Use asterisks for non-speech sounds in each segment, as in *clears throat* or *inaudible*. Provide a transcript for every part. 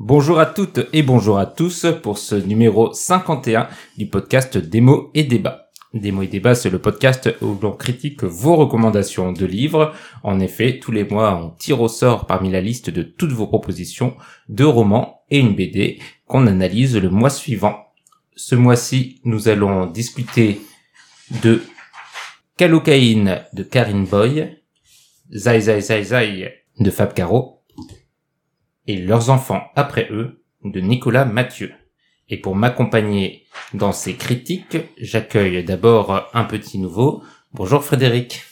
Bonjour à toutes et bonjour à tous pour ce numéro 51 du podcast Démo et Débat. Démo et Débat, c'est le podcast où l'on critique vos recommandations de livres. En effet, tous les mois, on tire au sort parmi la liste de toutes vos propositions de romans et une BD qu'on analyse le mois suivant. Ce mois-ci, nous allons discuter de Calocaïne de Karine Boy, Zai Zai Zai Zai de Fab Caro, et leurs enfants après eux de Nicolas Mathieu. Et pour m'accompagner dans ces critiques, j'accueille d'abord un petit nouveau. Bonjour Frédéric.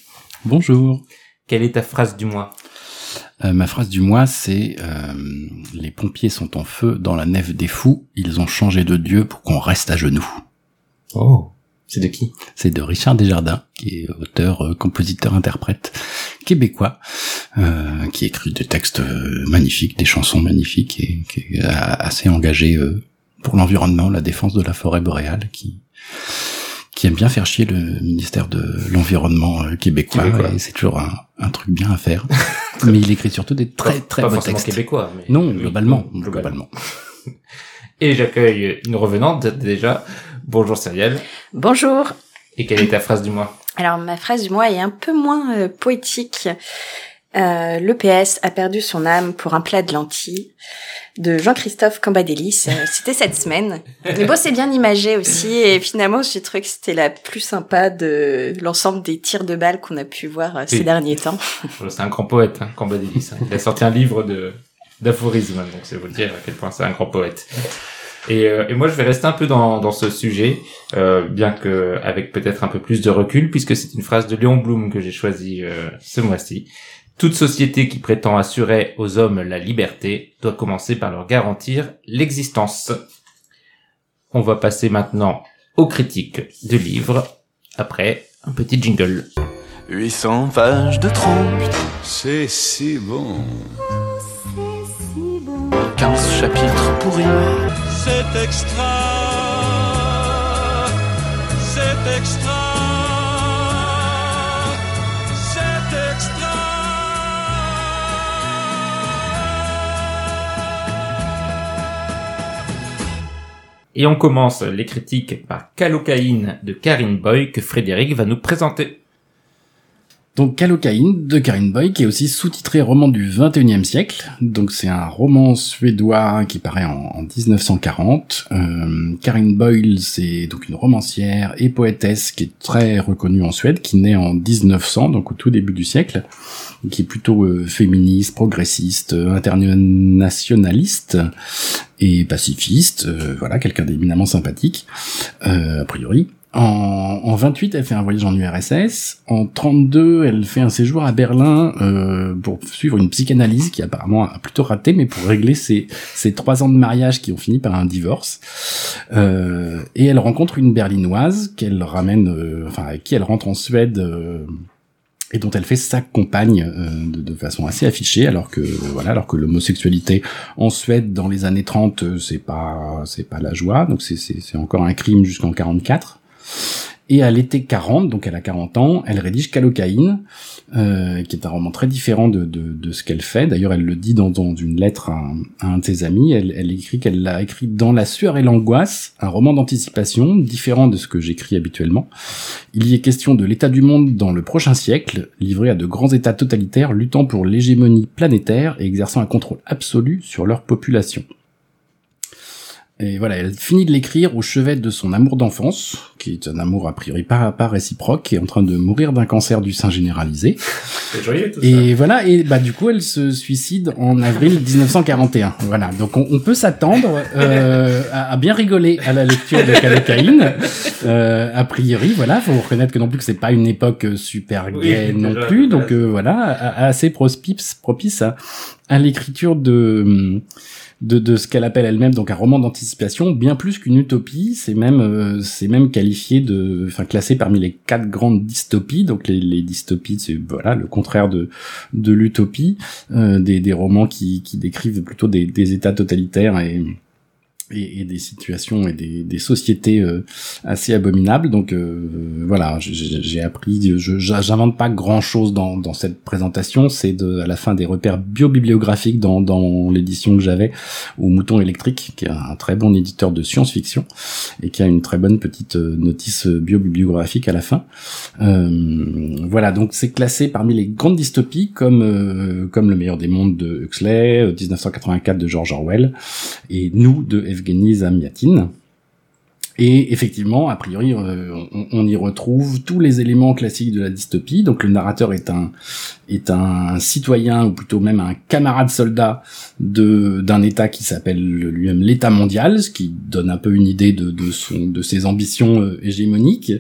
Bonjour. Quelle est ta phrase du mois? Euh, Ma phrase du mois, c'est euh, Les pompiers sont en feu dans la nef des fous, ils ont changé de Dieu pour qu'on reste à genoux. Oh c'est de qui? C'est de Richard Desjardins, qui est auteur, euh, compositeur, interprète québécois, euh, qui écrit des textes magnifiques, des chansons magnifiques et qui est assez engagé pour l'environnement, la défense de la forêt boréale, qui qui aime bien faire chier le ministère de l'environnement québécois. Et c'est toujours un, truc bien à faire. *laughs* mais il écrit surtout des très très pas beaux textes. québécois. Mais non, globalement, globalement. *laughs* Et j'accueille une revenante déjà. Bonjour Cyrielle. Bonjour. Et quelle est ta phrase du mois? Alors ma phrase du mois est un peu moins euh, poétique. Euh, L'EPS a perdu son âme pour un plat de lentilles de Jean-Christophe Cambadélis. Euh, *laughs* c'était cette semaine. Mais bon, c'est bien imagé aussi. Et finalement, j'ai trouvé que c'était la plus sympa de l'ensemble des tirs de balles qu'on a pu voir euh, ces derniers temps. *laughs* C'est un grand poète, hein, Cambadélis. Hein. Il a sorti un livre de d'aphorismes, donc c'est vous dire à quel point c'est un grand poète. Et, euh, et, moi, je vais rester un peu dans, dans ce sujet, euh, bien que avec peut-être un peu plus de recul, puisque c'est une phrase de Léon Blum que j'ai choisie euh, ce mois-ci. Toute société qui prétend assurer aux hommes la liberté doit commencer par leur garantir l'existence. On va passer maintenant aux critiques de livres, après un petit jingle. 800 pages de trompe. C'est si bon. 15 chapitres pourris c'est extra, c'est extra, Et on commence les critiques par Calocaïne de Karine Boy que Frédéric va nous présenter. Donc Calocaïne de Karin Boy, qui est aussi sous-titré roman du 21e siècle. Donc c'est un roman suédois qui paraît en, 1940. Euh, Karin Boyle, c'est donc une romancière et poétesse qui est très reconnue en Suède, qui naît en 1900, donc au tout début du siècle, qui est plutôt euh, féministe, progressiste, internationaliste et pacifiste. Euh, voilà, quelqu'un d'éminemment sympathique, euh, a priori. En, en, 28, elle fait un voyage en URSS. En 32, elle fait un séjour à Berlin euh, pour suivre une psychanalyse qui apparemment a plutôt raté, mais pour régler ses, ses trois ans de mariage qui ont fini par un divorce. Euh, et elle rencontre une berlinoise qu'elle ramène, euh, enfin avec qui elle rentre en Suède. Euh, et dont elle fait sa compagne euh, de, de, façon assez affichée alors que voilà alors que l'homosexualité en Suède dans les années 30 c'est pas c'est pas la joie donc c'est c'est encore un crime jusqu'en 44 et à l'été 40, donc elle a 40 ans, elle rédige Calocaïne, euh, qui est un roman très différent de, ce qu'elle fait. D'ailleurs, elle le dit dans, dans une lettre à, un de ses amis. Elle, elle écrit qu'elle l'a écrit dans la sueur et l'angoisse, un roman d'anticipation différent de ce que j'écris habituellement. Il y est question de l'état du monde dans le prochain siècle, livré à de grands états totalitaires luttant pour l'hégémonie planétaire et exerçant un contrôle absolu sur leur population. Et voilà, elle finit de l'écrire au chevet de son amour d'enfance, qui est un amour a priori pas, pas réciproque, qui est en train de mourir d'un cancer du sein généralisé. *laughs* Joyeux, tout et voilà, et bah du coup elle se suicide en avril 1941. Voilà, donc on, peut s'attendre euh, à, bien rigoler à la lecture de Calocaïne. *laughs* Euh, a priori, voilà, faut reconnaître que non plus que c'est pas une époque super gay non plus, donc euh, voilà, assez propice, propice à, à l'écriture de de, de ce qu'elle appelle elle-même donc un roman d'anticipation, bien plus qu'une utopie. C'est même euh, c'est même qualifié de, enfin classé parmi les quatre grandes dystopies. Donc les, dystopies, c'est voilà le contraire de de l'utopie, euh, des, des romans qui, qui décrivent plutôt des, des états totalitaires et et, et, des situations et des, des sociétés euh, assez abominables. Donc euh, voilà, j'ai appris, j'invente pas grand chose dans, dans cette présentation. C'est à la fin des repères biobibliographiques dans, dans l'édition que j'avais au Mouton électrique, qui est un très bon éditeur de science-fiction et qui a une très bonne petite euh, notice biobibliographique à la fin. voilà, donc c'est classé parmi les grandes dystopies comme comme le meilleur des mondes de Huxley, 1984 de George Orwell et nous de Evgeny Zamyatin. Et effectivement, a priori, euh, on, on, y retrouve tous les éléments classiques de la dystopie. Donc le narrateur est un est un citoyen ou plutôt même un camarade soldat de d'un État qui s'appelle lui-même l'État mondial, ce qui donne un peu une idée de, de son de ses ambitions euh, hégémoniques.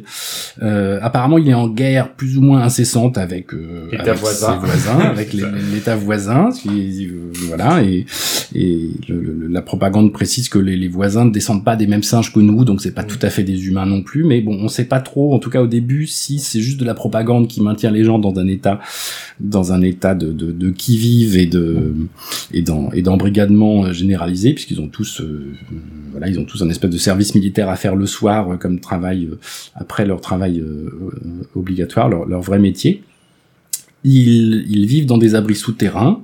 Euh, apparemment, il est en guerre plus ou moins incessante avec, euh, avec voisin. ses voisins, *laughs* avec l'État voisin. Qui, voilà, et, et le, la propagande précise que les, les, voisins ne descendent pas des mêmes singes que nous, donc c'est pas tout à fait des humains non plus. Mais bon, on sait pas trop, en tout cas au début, si c'est juste de la propagande qui maintient les gens dans un état dans un état de, de, de qui vive et de et dans et d'embrigadement généralisé puisqu'ils ont tous euh, voilà ils ont tous un espèce de service militaire à faire le soir euh, comme travail euh, après leur travail obligatoire leur, leur vrai métier ils, ils, vivent dans des abris souterrains,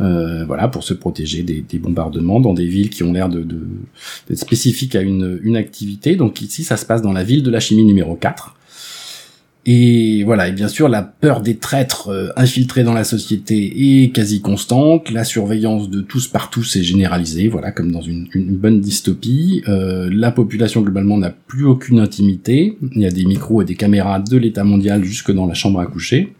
euh, voilà, pour se protéger des, des, bombardements dans des villes qui ont l'air de, d'être spécifiques à une, une activité. Donc ici, ça se passe dans la ville de la chimie numéro 4. Et voilà, et bien sûr, la peur des traîtres euh, infiltrés dans la société est quasi constante. La surveillance de tous par tous est généralisée, voilà, comme dans une, une bonne dystopie. Euh, la population globalement n'a plus aucune intimité. Il y a des micros et des caméras de l'État mondial jusque dans la chambre à coucher.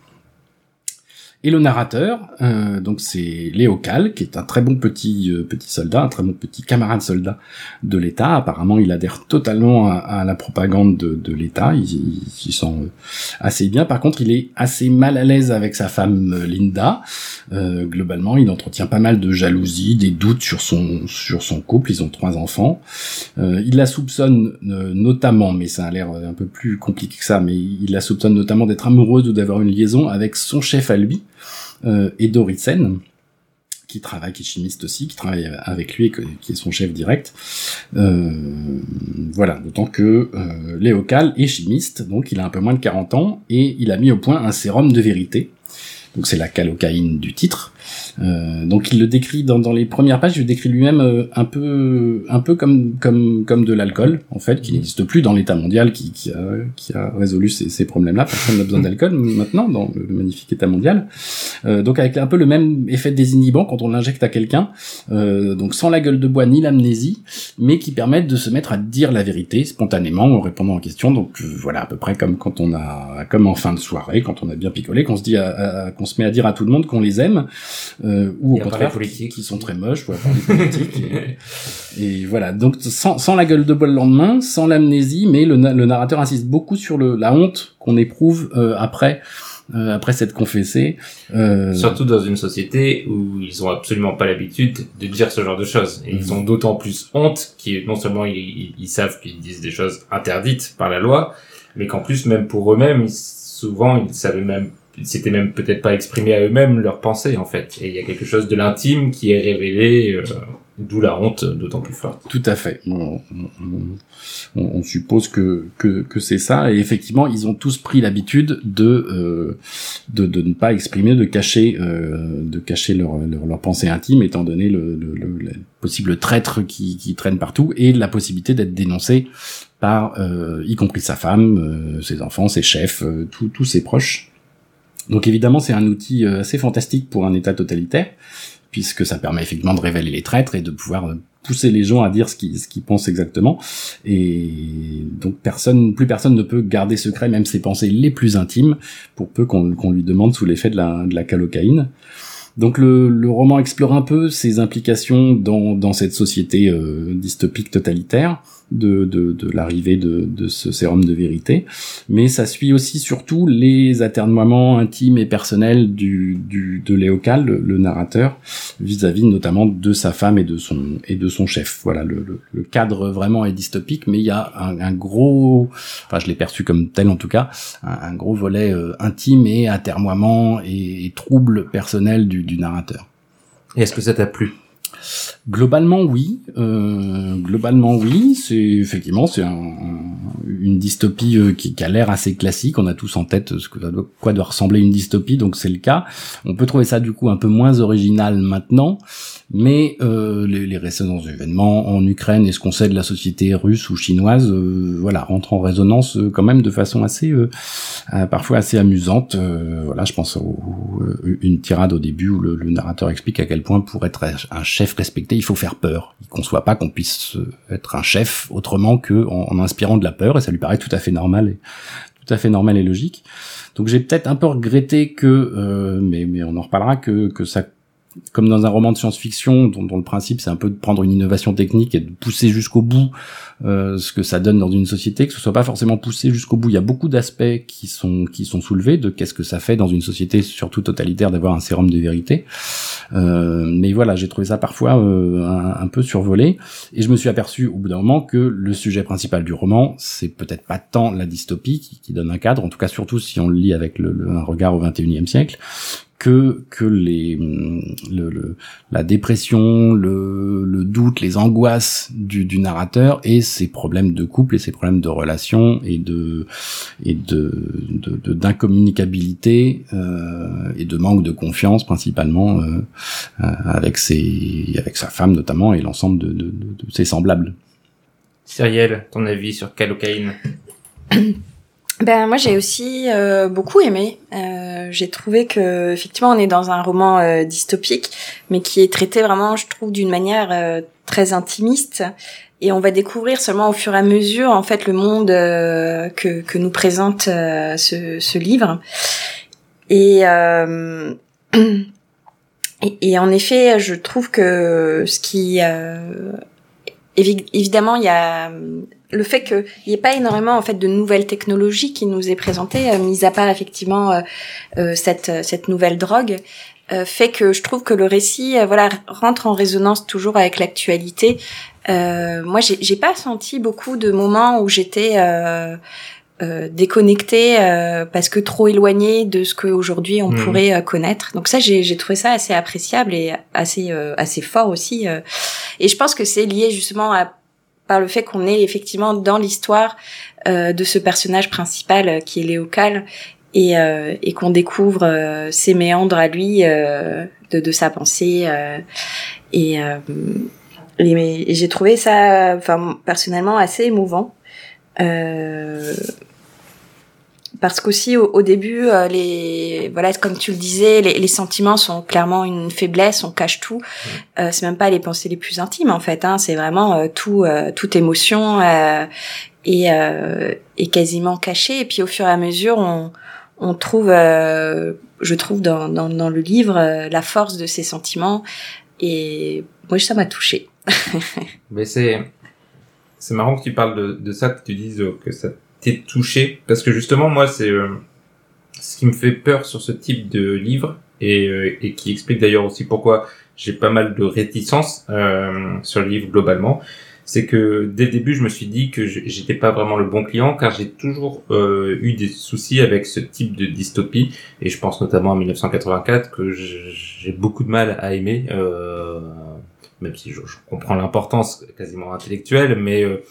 Et le narrateur, euh, donc c'est Léo Cal, qui est un très bon petit euh, petit soldat, un très bon petit camarade soldat de l'État. Apparemment, il adhère totalement à, à la propagande de, de l'État. Il, s'y sent euh, assez bien. Par contre, il est assez mal à l'aise avec sa femme euh, Linda. Euh, globalement, il entretient pas mal de jalousie, des doutes sur son sur son couple. Ils ont trois enfants. il la soupçonne notamment, mais ça a l'air un peu plus compliqué que ça, mais il la soupçonne notamment d'être amoureuse ou d'avoir une liaison avec son chef à lui euh, et Doritsen, qui travaille, qui est chimiste aussi, qui travaille avec lui, qui est son chef direct. Euh, voilà, d'autant que euh, Léocal est chimiste, donc il a un peu moins de 40 ans, et il a mis au point un sérum de vérité. Donc c'est la calocaïne du titre, euh, donc il le décrit dans, dans les premières pages, il le décrit lui-même euh, un peu un peu comme comme comme de l'alcool en fait, qui n'existe plus dans l'état mondial, qui, qui a qui a résolu ces, ces problèmes-là. Personne n'a besoin d'alcool *laughs* maintenant dans le, magnifique état mondial. Euh, donc avec un peu le même effet désinhibant quand on l'injecte à quelqu'un, euh, donc sans la gueule de bois ni l'amnésie, mais qui permettent de se mettre à dire la vérité spontanément en répondant aux questions. Donc euh, voilà à peu près comme quand on a comme en fin de soirée, quand on a bien picolé, qu'on se dit qu'on se met à dire à tout le monde qu'on les aime euh, ou au contraire qui, qui, sont très moches, ou les politiques. et, voilà, donc sans, sans, la gueule de bois le lendemain, sans l'amnésie, mais le, le, narrateur insiste beaucoup sur le, la honte qu'on éprouve euh, après. Euh, après s'être confessé. Euh... Surtout dans une société où ils ont absolument pas l'habitude de dire ce genre de choses. Et ils mhm. ont d'autant plus honte qu'ils non seulement ils, ils savent qu'ils disent des choses interdites par la loi, mais qu'en plus même pour eux-mêmes, souvent ils savaient même c'était même peut-être pas exprimé à eux-mêmes leurs pensées en fait. Et il y a quelque chose de l'intime qui est révélé, euh, d'où la honte d'autant plus forte. Tout à fait. On, suppose que, que, que c'est ça. Et effectivement, ils ont tous pris l'habitude de, euh, de, de ne pas exprimer, de cacher, euh, de cacher leur, leur, leur, pensée intime, étant donné le, le, le, possible traître qui, qui traîne partout et la possibilité d'être dénoncé par, euh, y compris sa femme, euh, ses enfants, ses chefs, tous ses proches. Donc évidemment, c'est un outil euh, assez fantastique pour un État totalitaire, puisque ça permet effectivement de révéler les traîtres et de pouvoir euh, pousser les gens à dire ce qu'ils pensent exactement. Et donc personne, plus personne ne peut garder secret même ses pensées les plus intimes, pour peu qu'on lui demande sous l'effet de la, de calocaïne. Donc le, roman explore un peu ses implications dans, dans cette société euh, dystopique totalitaire de, de, l'arrivée de, de ce sérum de vérité, mais ça suit aussi surtout les atermoiements intimes et personnels du, du de Léocal, le, le narrateur, vis-à-vis notamment de sa femme et de son et de son chef. Voilà, le, le, cadre vraiment est dystopique, mais il y a un, gros, enfin je l'ai perçu comme tel en tout cas, un, gros volet euh, intime et atermoiement et, trouble personnel du, du narrateur. Est-ce que ça t'a plu? Globalement, oui. Euh, globalement, oui. C'est effectivement c'est un, un- une dystopie euh, qui, a l'air assez classique. On a tous en tête ce que quoi doit ressembler une dystopie, donc c'est le cas. On peut trouver ça du coup un peu moins original maintenant, mais euh, les, les récents événements en Ukraine et ce qu'on sait de la société russe ou chinoise, euh, voilà, rentrent en résonance euh, quand même de façon assez, euh, euh, parfois assez amusante. Euh, voilà, je pense euh, une tirade au début où le, le narrateur explique à quel point pour être un chef respecté, il faut faire peur. Il conçoit pas qu'on puisse être un chef autrement que en, inspirant de la peur, et ça lui paraît tout à fait normal et tout à fait normal et logique. Donc j'ai peut-être un peu regretté que, mais, mais on en reparlera, que, que ça, comme dans un roman de science-fiction, dont, le principe c'est un peu de prendre une innovation technique et de pousser jusqu'au bout euh, ce que ça donne dans une société, que ce soit pas forcément poussé jusqu'au bout. Il y a beaucoup d'aspects qui sont qui sont soulevés de qu'est-ce que ça fait dans une société surtout totalitaire d'avoir un sérum de vérité. Euh, mais voilà, j'ai trouvé ça parfois euh, un, un peu survolé et je me suis aperçu au bout d'un moment que le sujet principal du roman, c'est peut-être pas tant la dystopie qui, qui donne un cadre, en tout cas surtout si on le lit avec le, le- un regard au 21e siècle, que que les le, le- la dépression, le, le doute, les angoisses du, du narrateur et ses problèmes de couple et ses problèmes de relation et de et de de- de- d'incommunicabilité euh, et de manque de confiance principalement euh, euh, avec ses avec sa femme notamment et l'ensemble de, de, de, de ses semblables. Cyrielle, ton avis sur Calocaine *coughs* Ben moi j'ai aussi euh, beaucoup aimé. Euh, j'ai trouvé que effectivement on est dans un roman euh, dystopique, mais qui est traité vraiment, je trouve, d'une manière euh, très intimiste. Et on va découvrir seulement au fur et à mesure en fait le monde euh, que que nous présente euh, ce, ce livre. Et, et et en effet, je trouve que ce qui évi- évidemment il y a le fait qu'il n'y ait pas énormément en fait de nouvelles technologies qui nous est présentée, euh, mis à part effectivement euh, euh, cette cette nouvelle drogue, euh, fait que je trouve que le récit voilà rentre en résonance toujours avec l'actualité. Euh, moi, j'ai pas senti beaucoup de moments où j'étais euh, euh, déconnectée euh, parce que trop éloignée de ce qu'aujourd'hui on Mhm. pourrait connaître. Donc ça, j'ai j'ai trouvé ça assez appréciable et assez euh, assez fort aussi. euh. Et je pense que c'est lié justement à par le fait qu'on est effectivement dans l'histoire euh, de ce personnage principal euh, qui est Léocal et, euh, et qu'on découvre ses méandres à lui de, sa pensée et, j'ai trouvé ça enfin personnellement assez émouvant parce qu'aussi au, au début euh, les voilà comme tu le disais les, les sentiments sont clairement une faiblesse on cache tout. Euh, c'est même pas les pensées les plus intimes en fait hein, c'est vraiment euh, tout euh, toute émotion euh, et euh, est quasiment cachée. Et puis au fur et à mesure on on trouve euh, je trouve dans, dans, dans le livre euh, la force de ces sentiments. Et moi ça m'a touchée. *laughs* Mais c'est c'est marrant que tu parles de, de ça, que tu dises euh, que ça t'est touché, parce que justement moi c'est euh, ce qui me fait peur sur ce type de livre et, euh, et qui explique d'ailleurs aussi pourquoi j'ai pas mal de réticence euh, sur le livre globalement, c'est que dès le début je me suis dit que j'étais pas vraiment le bon client car j'ai toujours euh, eu des soucis avec ce type de dystopie et je pense notamment à 1984 que j'ai beaucoup de mal à aimer. Euh, même si je, je comprends l'importance quasiment intellectuelle, mais euh,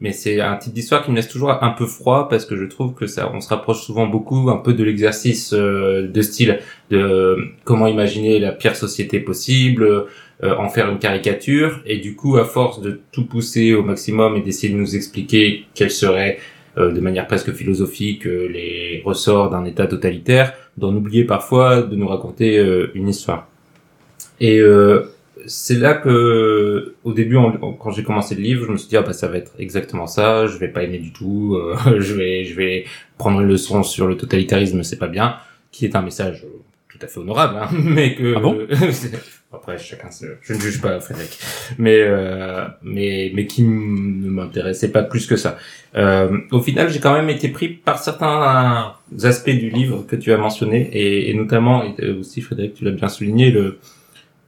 mais c'est un type d'histoire qui me laisse toujours un peu froid parce que je trouve que ça, on se rapproche souvent beaucoup un peu de l'exercice euh, de style de comment imaginer la pire société possible, euh, en faire une caricature, et du coup à force de tout pousser au maximum et d'essayer de nous expliquer quels seraient euh, de manière presque philosophique euh, les ressorts d'un État totalitaire, d'en oublier parfois de nous raconter euh, une histoire. Et euh, c'est là que, au début, quand j'ai commencé le livre, je me suis dit ah bah ça va être exactement ça, je vais pas aimer du tout, euh, *laughs* je vais je vais prendre une leçon sur le totalitarisme, c'est pas bien, qui est un message tout à fait honorable, hein, *laughs* mais que Ah bon? *laughs* Après chacun se... je ne juge pas Frédéric, mais euh, mais mais qui ne m'intéressait pas plus que ça. Euh, au final, j'ai quand même été pris par certains aspects du livre que tu as mentionné et, et notamment et euh, aussi Frédéric, tu l'as bien souligné le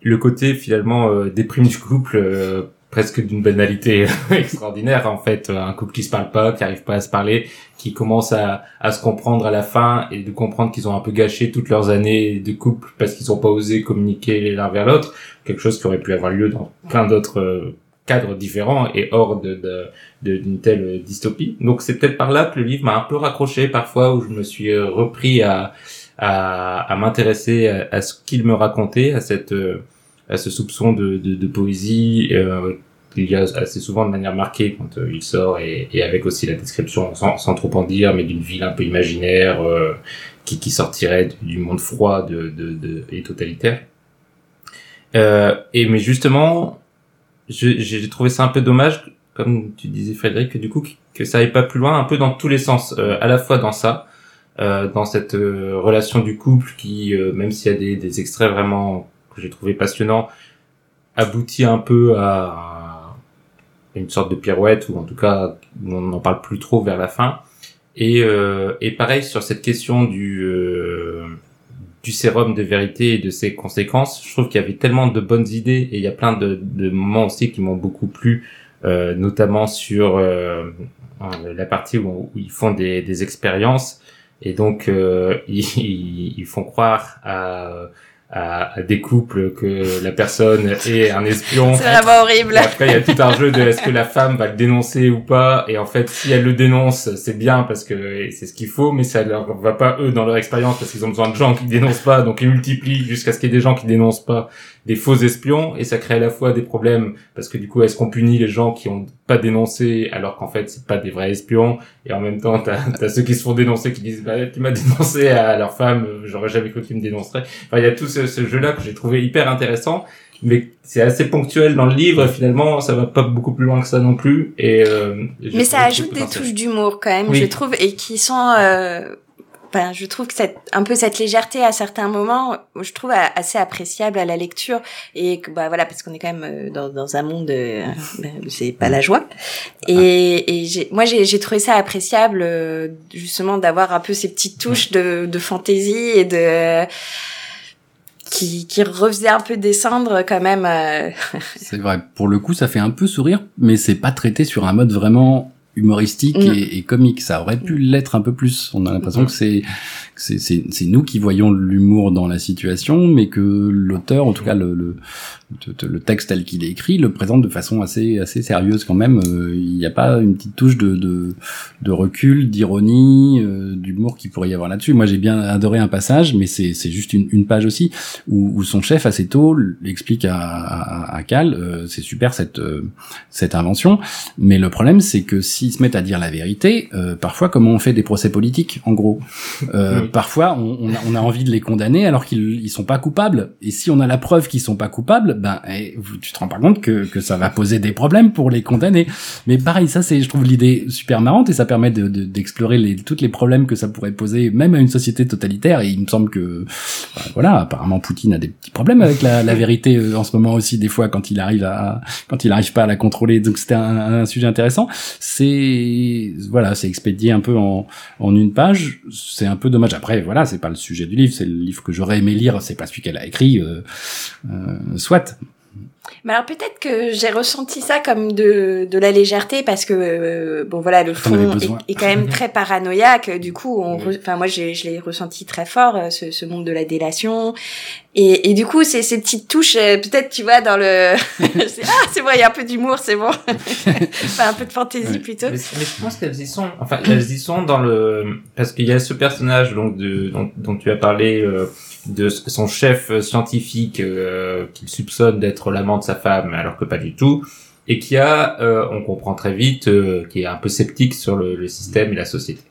le côté finalement euh, déprime du couple. euh, presque d'une banalité *laughs* extraordinaire en fait un couple qui se parle pas qui arrive pas à se parler qui commence à, à se comprendre à la fin et de comprendre qu'ils ont un peu gâché toutes leurs années de couple parce qu'ils ont pas osé communiquer l'un vers l'autre quelque chose qui aurait pu avoir lieu dans plein d'autres euh, cadres différents et hors de d'une telle dystopie donc c'est peut-être par là que le livre m'a un peu raccroché parfois où je me suis euh, repris à à, à m'intéresser à, à ce qu'il me racontait à cette euh, à ce soupçon de, de, de poésie euh, il y a assez souvent de manière marquée quand euh, il sort et, et avec aussi la description sans, sans trop en dire mais d'une ville un peu imaginaire euh, qui, qui sortirait du, monde froid de, de, de, et totalitaire. Euh, et mais justement j'ai trouvé ça un peu dommage comme tu disais Frédéric que du coup que ça aille pas plus loin un peu dans tous les sens euh, à la fois dans ça dans cette relation du couple qui même s'il y a des, des extraits vraiment j'ai trouvé passionnants aboutit un peu à une sorte de pirouette ou en tout cas on n'en parle plus trop vers la fin. Et euh, et pareil sur cette question du euh, du sérum de vérité et de ses conséquences je trouve qu'il y avait tellement de bonnes idées et il y a plein de, moments aussi qui m'ont beaucoup plu euh, notamment sur la partie où, ils font des, expériences. Et donc *laughs* ils font croire à, à, à des couples que la personne est un espion C'est vraiment horrible. et après, il y a tout un jeu de est-ce que la femme va le dénoncer ou pas. Et en fait, si elle le dénonce, c'est bien parce que c'est ce qu'il faut, mais ça leur va pas eux dans leur expérience parce qu'ils ont besoin de gens qui dénoncent pas. Donc ils multiplient jusqu'à ce qu'il y ait des gens qui dénoncent pas des faux espions et ça crée à la fois des problèmes parce que du coup, est-ce qu'on punit les gens qui ont pas dénoncé alors qu'en fait c'est pas des vrais espions et en même temps t'as as ceux qui se font dénoncer qui disent bah tu m'as *laughs* dénoncé à leur femme j'aurais jamais cru que tu me dénoncerais enfin il y a tout ce, ce jeu là que j'ai trouvé hyper intéressant mais c'est assez ponctuel dans le livre. et Finalement, ça va pas beaucoup plus loin que ça non plus. Et euh, Mais ça ajoute des touches d'humour quand même, Oui. je trouve, et qui sont. Euh... Enfin, je trouve que cette, un peu cette légèreté à certains moments, je trouve assez appréciable à la lecture et que bah voilà parce qu'on est quand même euh, dans, dans un monde, euh, ben, c'est pas la joie. Et, et j'ai, moi j'ai, j'ai trouvé ça appréciable euh, justement d'avoir un peu ces petites touches de, de fantaisie et de qui, qui refaisait un peu descendre quand même. euh, *laughs* C'est vrai. Pour le coup, ça fait un peu sourire, mais c'est pas traité sur un mode vraiment humoristique Mm. et, et comique. Ça aurait pu l'être un peu plus. On a l'impression Mhm. que c'est c'est c'est nous qui voyons l'humour dans la situation, mais que l'auteur, en tout cas le le, le- texte tel qu'il est écrit, le présente de façon assez assez sérieuse quand même. Euh, Il n'y a pas une petite touche de de, de recul, d'ironie, euh, d'humour qui pourrait y avoir là-dessus. Moi, j'ai bien adoré un passage, mais c'est c'est juste une, une page aussi où, où son chef assez tôt l'explique à, à, à Cal, euh, c'est super cette euh, cette invention, mais le problème c'est que s'ils se mettent à dire la vérité, euh, parfois comment on fait des procès politiques, en gros, euh, *laughs* Oui. parfois on, on, a, on a envie de les condamner alors qu'ils ils sont pas coupables, et si on a la preuve qu'ils sont pas coupables, ben eh, tu te rends pas compte que que ça va poser des problèmes pour les condamner. Mais pareil, ça c'est je trouve l'idée super marrante et ça permet de de- d'explorer les toutes les problèmes que ça pourrait poser même à une société totalitaire. Et il me semble que Enfin, voilà, apparemment Poutine a des petits problèmes avec la, la vérité euh, en ce moment aussi des fois quand il arrive à quand il arrive pas à la contrôler. Donc c'était un, un sujet intéressant. C'est voilà, c'est expédié un peu en, en une page. C'est un peu dommage. Après voilà, c'est pas le sujet du livre. C'est le livre que j'aurais aimé lire. C'est pas celui qu'elle a écrit. Euh, euh, soit. Mais alors peut-être que j'ai ressenti ça comme de, de la légèreté parce que euh, bon voilà le fond est, est quand même *laughs* très paranoïaque. Du coup, on, Oui. re- enfin moi je l'ai ressenti très fort euh, ce, ce monde de la délation et, et du coup c'est ces petites touches euh, peut-être tu vois dans le *laughs* *laughs* c'est, ah c'est bon il y a un peu d'humour c'est bon enfin un peu de fantaisie plutôt. Mais, mais je pense qu'elles y sont. Enfin, elles y sont dans le parce qu'il y a ce personnage donc de dont, dont tu as parlé euh, de son chef scientifique euh, qu'il soupçonne d'être l'amant de sa femme alors que pas du tout et qui a euh, on comprend très vite euh, qui est un peu sceptique sur le, système et la société.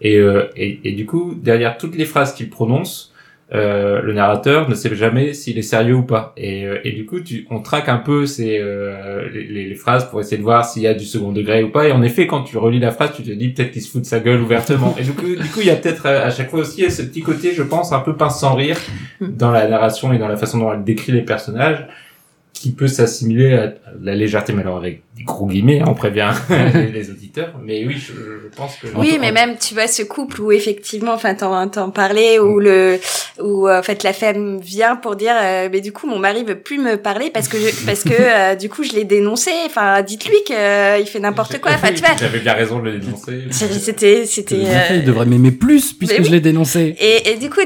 Et, et du coup derrière toutes les phrases qu'il prononce euh, le narrateur ne sait jamais s'il est sérieux ou pas. Et, euh, et du coup, tu, on traque un peu ces, euh, les, les- phrases pour essayer de voir s'il y a du second degré ou pas. Et en effet, quand tu relis la phrase, tu te dis peut-être qu'il se fout de sa gueule ouvertement. Et du coup, du coup, il y a peut-être euh, à chaque fois aussi ce petit côté, je pense, un peu pince sans rire dans la narration et dans la façon dont elle décrit les personnages qui peut s'assimiler à la légèreté, mais alors avec des gros guillemets, hein, on prévient *laughs* les, auditeurs. Mais oui, je, je pense que... Oui, mais même tu vois ce couple où effectivement, enfin t'en t'en parlais, où le où euh, en fait la femme vient pour dire, euh, mais du coup mon mari veut plus me parler parce que je, *laughs* parce que euh, du coup je l'ai dénoncé. Enfin dites-lui qu'il fait n'importe quoi. Enfin tu vois, J'avais bien raison de le dénoncer. *laughs* c'était c'était. Il devrait m'aimer plus puisque oui. je l'ai dénoncé. Et, et du coup,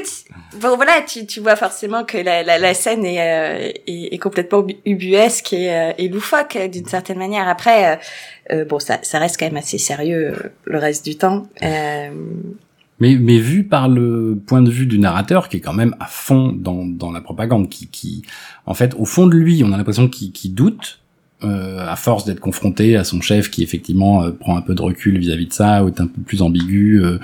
bon voilà, tu, tu vois forcément que la, la, la scène est, euh, est, est complètement ubuesque et, euh, et loufoque euh, d'une certaine manière. Après, euh, bon, ça, ça reste quand même assez sérieux le reste du temps. Mais, mais vu par le point de vue du narrateur, qui est quand même à fond dans, dans la propagande, qui, qui, en fait, au fond de lui, on a l'impression qu'il qu'il doute, euh, à force d'être confronté à son chef qui effectivement euh, prend un peu de recul vis-à-vis de ça, ou est un peu plus ambigu euh,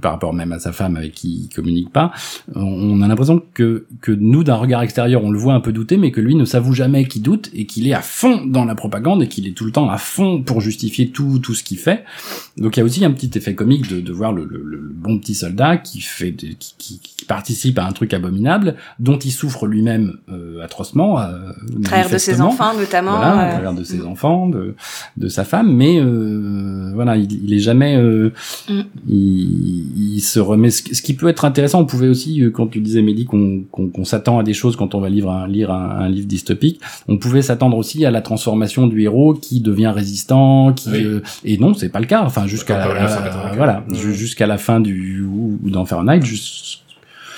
par rapport même à sa femme avec qui il communique pas. On- a l'impression que, que nous, d'un regard extérieur, on le voit un peu douter, mais que lui ne s'avoue jamais qu'il doute et qu'il est à fond dans la propagande et qu'il est tout le temps à fond pour justifier tout, tout ce qu'il fait. Donc il y a aussi un petit effet comique de, de voir le, le- le bon petit soldat qui fait de- qui, qui- qui participe à un truc abominable dont il souffre lui-même euh, atrocement euh, au travers de ses enfants notamment. voilà, euh, travers de ses mm. enfants, de, de sa femme, mais euh, voilà, il, il est jamais, euh, Mm. il, il se remet. Ce, qui- ce qui peut être intéressant, on pouvait aussi, euh, quand tu disais Mehdi, qu'on qu'on qu'on s'attend à des choses quand on va lire un, lire un, un livre dystopique, on pouvait s'attendre aussi à la transformation du héros qui devient résistant, qui Oui. euh, et non, c'est pas le cas. Enfin, jusqu'à 1984. voilà, Mm. ju- jusqu'à la fin du ou, ou dans Fahrenheit, jus-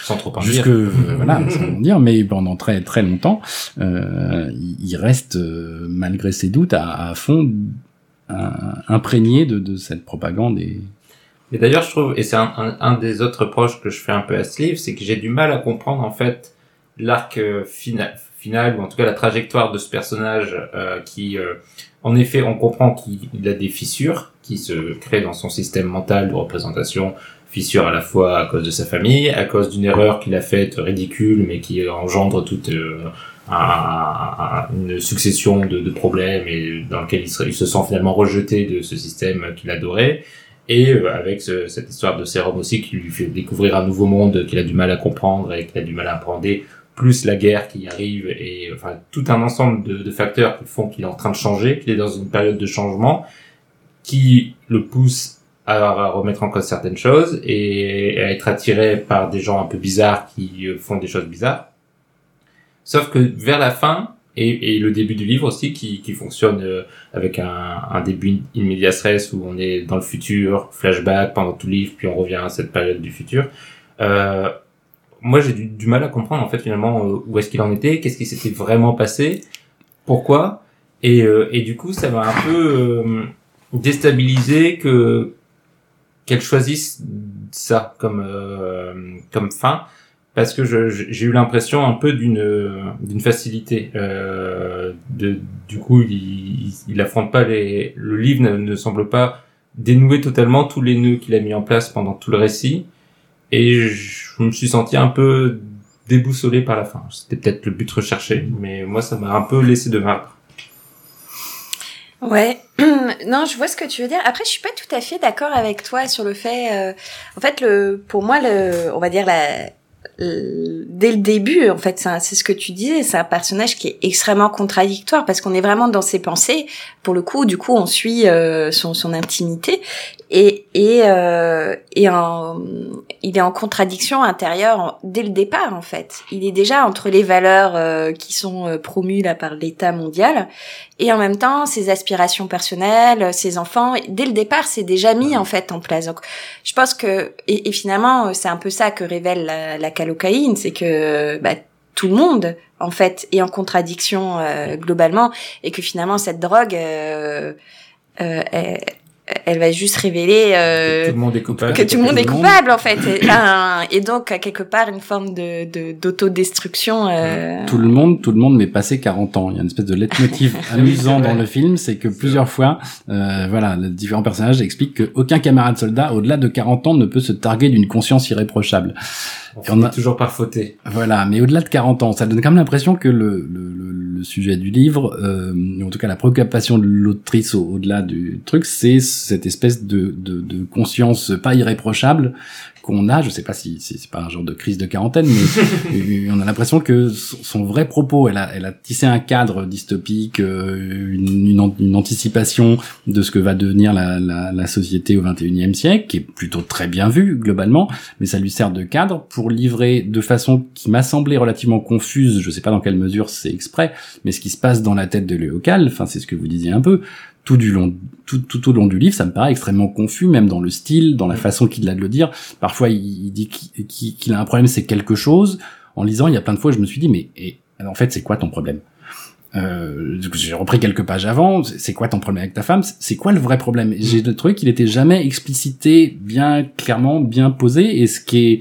Sans trop en jusque dire. euh, voilà sans en dire mais pendant très très longtemps euh, il, reste euh, malgré ses doutes à, à fond imprégné de, de cette propagande et Et d'ailleurs, je trouve, et c'est un, un, un des autres reproches que je fais un peu à ce livre, c'est que j'ai du mal à comprendre en fait l'arc final, final, ou en tout cas la trajectoire de ce personnage euh, qui, euh, en effet, on comprend qu'il a des fissures qui se créent dans son système mental de représentation, fissures à la fois à cause de sa famille, à cause d'une erreur qu'il a faite ridicule, mais qui engendre toute euh, un- un- une succession de, problèmes et dans lequel il se, sent finalement rejeté de ce système qu'il adorait. Et euh, avec ce- cette histoire de sérum aussi qui lui fait découvrir un nouveau monde qu'il a du mal à comprendre et qu'il a du mal à appréhender, plus la guerre qui arrive et enfin tout un ensemble de facteurs qui font qu'il est en train de changer, qu'il est dans une période de changement qui le pousse à, à remettre en cause certaines choses et à être attiré par des gens un peu bizarres qui euh, font des choses bizarres. Sauf que vers la fin, et, le début du livre aussi, qui, qui fonctionne euh, avec un, début in medias res où on est dans le futur, flashback pendant tout le livre, puis on revient à cette période du futur. Euh, moi, j'ai du, mal à comprendre en fait finalement euh, où est-ce qu'il en était, qu'est-ce qui s'était vraiment passé, pourquoi, et, euh, et du coup, ça m'a un peu euh, déstabilisé que qu'elle choisisse ça comme euh, comme fin parce que j'ai eu l'impression un peu d'une d'une facilité euh, de du coup il, il, affronte pas les le livre ne, ne semble pas dénouer totalement tous les nœuds qu'il a mis en place pendant tout le récit et je me suis senti un peu déboussolé par la fin. C'était peut-être le but recherché mais moi ça m'a un peu laissé de marbre Ouais, *clears throat* non, je vois ce que tu veux dire. Après, je suis pas tout à fait d'accord avec toi sur le fait. euh, en fait, le, pour moi, le, on va dire la, dès le début, en fait, c'est ce que tu disais. C'est un personnage qui est extrêmement contradictoire parce qu'on est vraiment dans ses pensées. Pour le coup, du coup, on suit euh, son, son intimité et et euh, et en, il est en contradiction intérieure dès le départ, en fait. Il est déjà entre les valeurs euh, qui sont euh, promues là par l'État mondial et en même temps ses aspirations personnelles, ses enfants. Dès le départ, c'est déjà mis en fait en place. Donc, je pense que et, et finalement, c'est un peu ça que révèle la, la calocaïne, c'est que bah, tout le monde en fait est en contradiction euh, globalement et que finalement cette drogue euh, euh, elle, va juste révéler euh, tout le monde est coupable. que tout le monde est coupable en fait et, un- *coughs* et donc à quelque part une forme de de- d'autodestruction euh, Tout le monde, tout le monde m'est passé 40 ans. Il y a une espèce de leitmotiv *laughs* amusant dans le film, c'est que plusieurs fois, euh, voilà, les différents personnages expliquent qu'aucun camarade soldat au-delà de 40 ans ne peut se targuer d'une conscience irréprochable. On Et on a- toujours par fauter. Voilà, mais au-delà de 40 ans, ça donne quand même l'impression que le, le, le, le sujet du livre, euh, en tout cas la préoccupation de l'autrice au- au-delà du truc, c'est cette espèce de, de, de conscience pas irréprochable qu'on a. Je sais pas si, si c'est pas un genre de crise de quarantaine, mais *laughs* euh, on a l'impression que son vrai propos, elle a, elle a tissé un cadre dystopique, euh, une, une, une anticipation de ce que va devenir la, la, la société au 21e siècle, qui est plutôt très bien vue globalement, mais ça lui sert de cadre pour livrer de façon qui m'a semblé relativement confuse, je sais pas dans quelle mesure c'est exprès, mais ce qui se passe dans la tête de Léocal, enfin c'est ce que vous disiez un peu, tout du long, tout, tout au long du livre, ça me paraît extrêmement confus, même dans le style, dans la façon qu'il a de le dire. Parfois, il, dit qu'il a un problème, c'est quelque chose. En lisant, il y a plein de fois, je me suis dit, mais et, en fait, c'est quoi ton problème? Euh, j'ai repris quelques pages avant. C'est c'est quoi ton problème avec ta femme? C'est quoi le vrai problème? J'ai trouvé qu'il était jamais explicité, bien clairement, bien posé, et ce qui est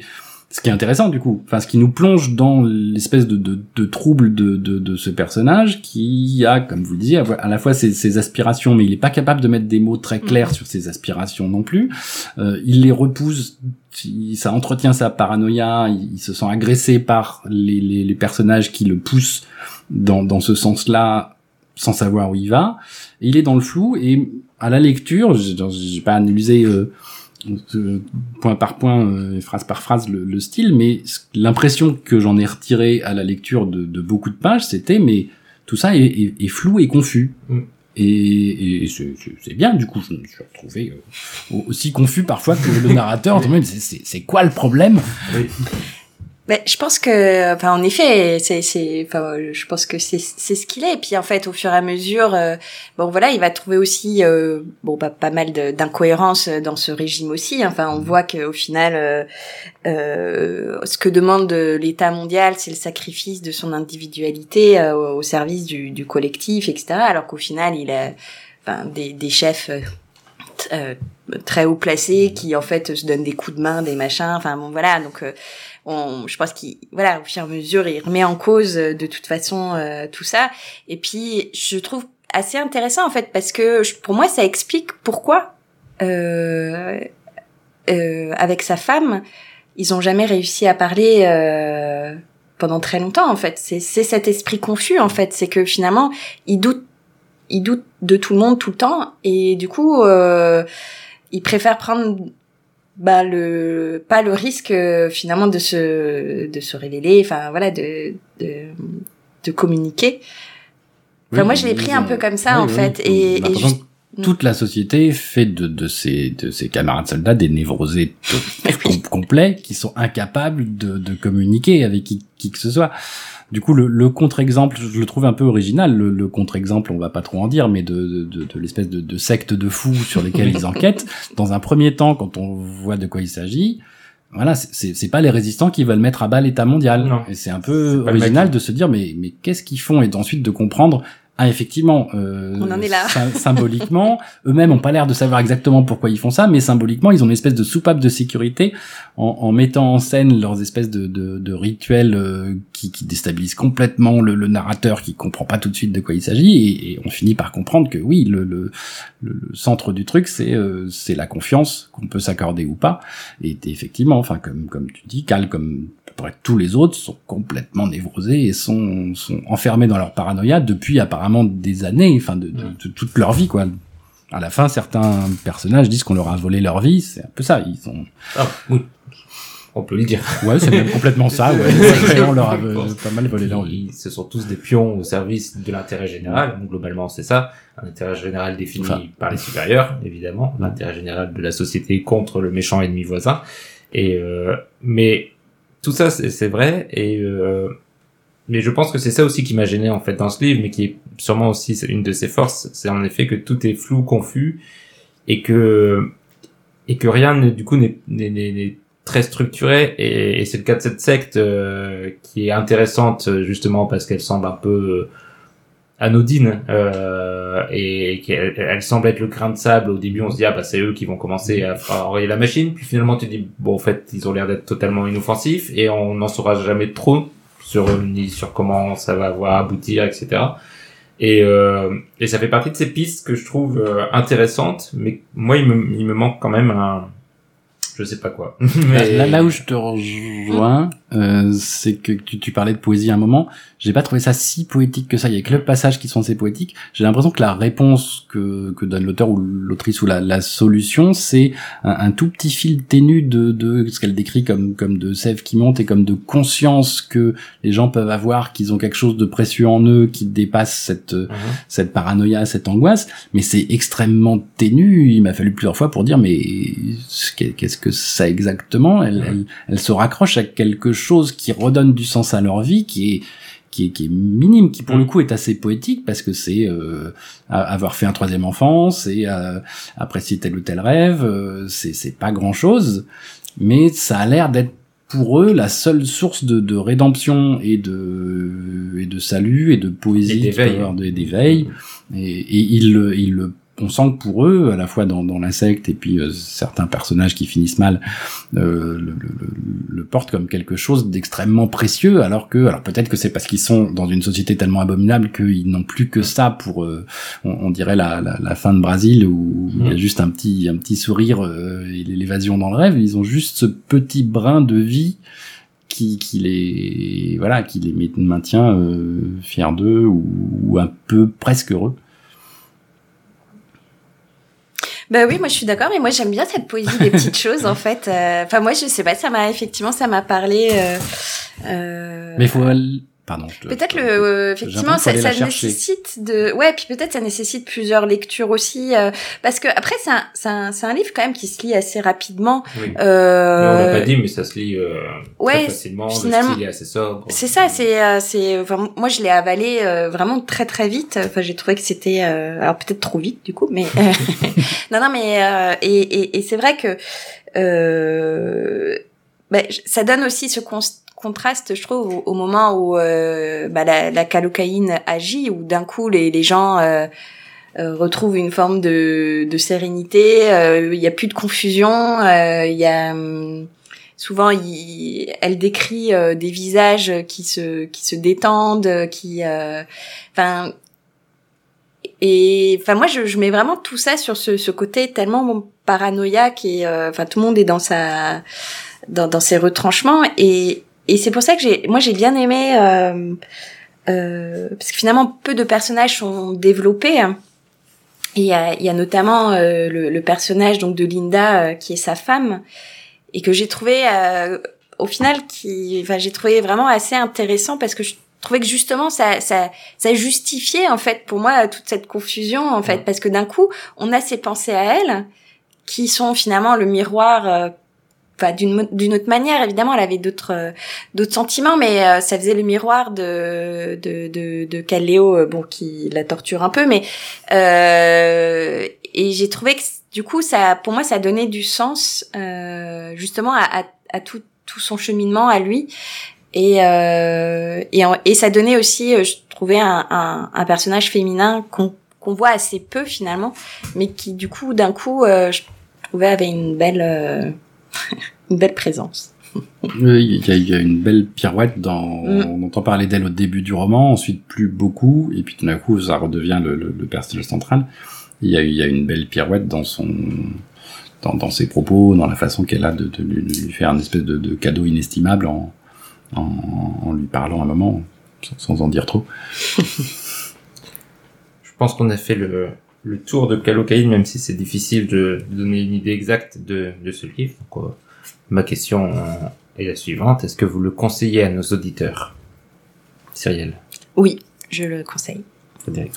ce qui est intéressant du coup, enfin ce qui nous plonge dans l'espèce de, de, de trouble de, de, de ce personnage qui a, comme vous le disiez, à la fois ses, ses aspirations, mais il est pas capable de mettre des mots très clairs sur ses aspirations non plus. Euh, il les repousse, il- ça entretient sa paranoïa, il, il se sent agressé par les, les, les personnages qui le poussent dans, dans ce sens-là sans savoir où il va. Et il est dans le flou et à la lecture, j'ai pas analysé euh, point par point, euh, phrase par phrase le, le style, mais l'impression que j'en ai retiré à la lecture de, de beaucoup de pages, c'était mais tout ça est, est- est flou et confus. Mm. Et, et c'est- bien, du coup, je me suis retrouvé euh, au- aussi confus parfois que le narrateur. *laughs* c'est- c'est c'est quoi le problème? Ben, je pense que, enfin, en effet, c'est, c'est, enfin, je pense que c'est, c'est ce qu'il est. Et puis, en fait, au fur et à mesure, euh, bon, voilà, il va trouver aussi, euh, bon, bah, pas mal d'incohérences dans ce régime aussi. Enfin, on voit qu'au final, euh, euh, ce que demande l'État mondial, c'est le sacrifice de son individualité euh, au service du, du collectif, etc. Alors qu'au final, il a, enfin, des, des chefs. euh, euh, très haut placés qui en fait se donnent des coups de main des machins enfin bon voilà donc euh, on, je pense qu'il voilà au fur et à mesure il remet en cause euh, de toute façon euh, tout ça. Et puis je trouve assez intéressant en fait parce que je- pour moi ça explique pourquoi euh, euh, avec sa femme ils ont jamais réussi à parler euh, pendant très longtemps en fait. C'est c'est cet esprit confus en fait. C'est que finalement il doute il doute de tout le monde tout le temps. Et du coup euh, il préfère prendre bah le pas le risque euh, finalement de se de se révéler enfin voilà de de de communiquer. Enfin, moi, je l'ai pris un peu comme ça, en fait, et- Bah, et juste- toute la société fait de, de ses de ses camarades soldats des névrosés *laughs* com- complets qui sont incapables de, de communiquer avec qui, qui que ce soit. Du coup, le, le contre-exemple, je le trouve un peu original. Le, le contre-exemple, on va pas trop en dire, mais de, de, de, de l'espèce de, de secte de fous sur lesquels ils *laughs* enquêtent. Dans un premier temps, quand on voit de quoi il s'agit, voilà, c'est- pas les résistants qui veulent mettre à bas l'État mondial. Non. Et c'est un peu original de se dire, mais mais qu'est-ce qu'ils font? Et ensuite de comprendre. Ah effectivement, euh, On en est là. sy- symboliquement, eux-mêmes ont pas l'air de savoir exactement pourquoi ils font ça, mais symboliquement, ils ont une espèce de soupape de sécurité en, en mettant en scène leurs espèces de, de, de rituels euh, qui, qui déstabilisent complètement le, le narrateur qui comprend pas tout de suite de quoi il s'agit, et, et on finit par comprendre que oui, le, le, le, le centre du truc, c'est euh, c'est la confiance qu'on peut s'accorder ou pas. Et effectivement, enfin comme comme tu dis, Cal comme à peu près tous les autres sont complètement névrosés et sont sont enfermés dans leur paranoïa depuis apparemment des années, enfin de, de, de toute leur vie quoi. À la fin, certains personnages disent qu'on leur a volé leur vie, c'est un peu ça. Ils sont Ah, oui. On peut le dire. ouais, c'est même complètement ça. Ouais, *laughs* on leur a euh, pas mal volé leur vie. Ce sont tous des pions au service de l'intérêt général. Donc, globalement, c'est ça. Un intérêt général défini Enfin. par les supérieurs, évidemment. L'intérêt général de la société contre le méchant ennemi voisin. Et euh, mais tout ça, c'est vrai. Et euh, mais je pense que c'est ça aussi qui m'a gêné en fait dans ce livre, mais qui est sûrement aussi une de ses forces. C'est en effet que tout est flou, confus, et que et que rien du coup n'est très structuré et, c'est le cas de cette secte euh, qui est intéressante justement parce qu'elle semble un peu anodine euh, et qu'elle elle semble être le grain de sable. Au début, on se dit ah bah c'est eux qui vont commencer à faire enrayer la machine. Puis finalement, tu dis bon en fait ils ont l'air d'être totalement inoffensifs et on n'en saura jamais trop sur eux, ni sur comment ça va avoir aboutir, etc. Et, euh, et ça fait partie de ces pistes que je trouve euh, intéressantes, mais moi il me, il me manque quand même un, je sais pas quoi. Mais- Là, là où je te rejoins, euh, c'est que tu, tu parlais de poésie à un moment. J'ai pas trouvé ça si poétique que ça. Il y a que le passage qui sont assez poétiques. J'ai l'impression que la réponse que, que donne l'auteur ou l'autrice ou la, la solution, c'est un, un tout petit fil ténu de, de ce qu'elle décrit comme, comme de sève qui monte et comme de conscience que les gens peuvent avoir qu'ils ont quelque chose de précieux en eux qui dépasse cette, Mhm. cette paranoïa, cette angoisse, mais c'est extrêmement ténu. Il m'a fallu plusieurs fois pour dire mais qu'est-ce que c'est exactement? Elle, elle, elle se raccroche à quelque chose qui redonne du sens à leur vie, qui est qui est, qui est minime, qui pour Mm. le coup est assez poétique parce que c'est euh, a- avoir fait un troisième enfant, c'est euh, apprécier tel ou tel rêve, euh, c'est c'est pas grand chose, mais ça a l'air d'être pour eux la seule source de, de rédemption et de et de salut et de poésie, Et d'éveil. Et, et ils le, ils le, on sent que pour eux, à la fois dans, dans l'insecte et puis euh, certains personnages qui finissent mal, euh, le, le, le- le portent comme quelque chose d'extrêmement précieux, alors que, alors peut-être que c'est parce qu'ils sont dans une société tellement abominable qu'ils n'ont plus que ça pour, euh, on, on dirait la, la, la fin de Brésil où il y a Mhm. juste un petit, un petit sourire euh, et l'évasion dans le rêve. Ils ont juste ce petit brin de vie qui, qui les voilà qui les maintient euh, fiers d'eux ou, ou un peu presque heureux. Bah oui, moi je suis d'accord, mais moi j'aime bien cette poésie des petites *laughs* choses en fait. Euh, Enfin moi je sais pas, ça m'a effectivement ça m'a parlé. Euh, euh, Mais il faut pardon. Peut-être le euh, effectivement ça, ça nécessite de ouais puis peut-être ça nécessite plusieurs lectures aussi euh, parce que après c'est un c'est un c'est un livre quand même qui se lit assez rapidement Oui. euh, on l'a pas dit, mais ça se lit euh, ouais, très facilement. finalement, le style est assez sobre. c'est ça c'est euh, c'est enfin moi je l'ai avalé euh, vraiment très très vite enfin j'ai trouvé que c'était euh, alors peut-être trop vite du coup mais *laughs* non non mais euh, et et, et c'est vrai que euh, ben, ça donne aussi ce contraste, je trouve, au, moment où euh, bah, la, la calocaïne agit, où d'un coup les, les gens euh, euh, retrouvent une forme de, de sérénité, euh, il y a plus de confusion, il y a hum, souvent il, elle décrit des visages qui se qui se détendent, qui enfin et enfin moi je, je mets vraiment tout ça sur ce, ce côté tellement paranoïaque et enfin tout le monde est dans sa dans, dans ses retranchements et et c'est pour ça que j'ai moi j'ai bien aimé euh, euh, parce que finalement peu de personnages sont développés hein. et il y a, y a notamment euh, le, le personnage donc de Linda euh, qui est sa femme et que j'ai trouvé euh, au final qui enfin j'ai trouvé vraiment assez intéressant parce que je trouvais que justement ça ça ça justifiait en fait pour moi toute cette confusion en fait parce que d'un coup on a ces pensées à elle qui sont finalement le miroir euh, d'une d'une autre manière évidemment elle avait d'autres euh, d'autres sentiments mais euh, ça faisait le miroir de de de, de Caléo euh, bon qui la torture un peu mais euh, et j'ai trouvé que du coup ça pour moi ça donnait du sens euh, justement à, à, tout tout son cheminement à lui. Et et, et, et ça donnait aussi euh, je trouvais un, un, personnage féminin qu'on qu'on voit assez peu finalement mais qui du coup d'un coup euh, je trouvais avait une belle euh, *laughs* une belle présence il y, a, il y a une belle pirouette dans. Mm. On entend parler d'elle au début du roman, ensuite plus beaucoup, et puis tout d'un coup, ça redevient le, le, le personnage central. Il y, a, il y a une belle pirouette dans son. Dans, dans ses propos, dans la façon qu'elle a de, de lui de lui faire une espèce de, de cadeau inestimable en, en, en lui parlant un moment, sans, sans en dire trop. *laughs* Je pense qu'on a fait le, le tour de Calocaïne, même si c'est difficile de, de donner une idée exacte de, de ce livre. Donc, euh, ma question euh, est la suivante. Est-ce que vous le conseillez à nos auditeurs Cyrielle, oui je le conseille Frédéric.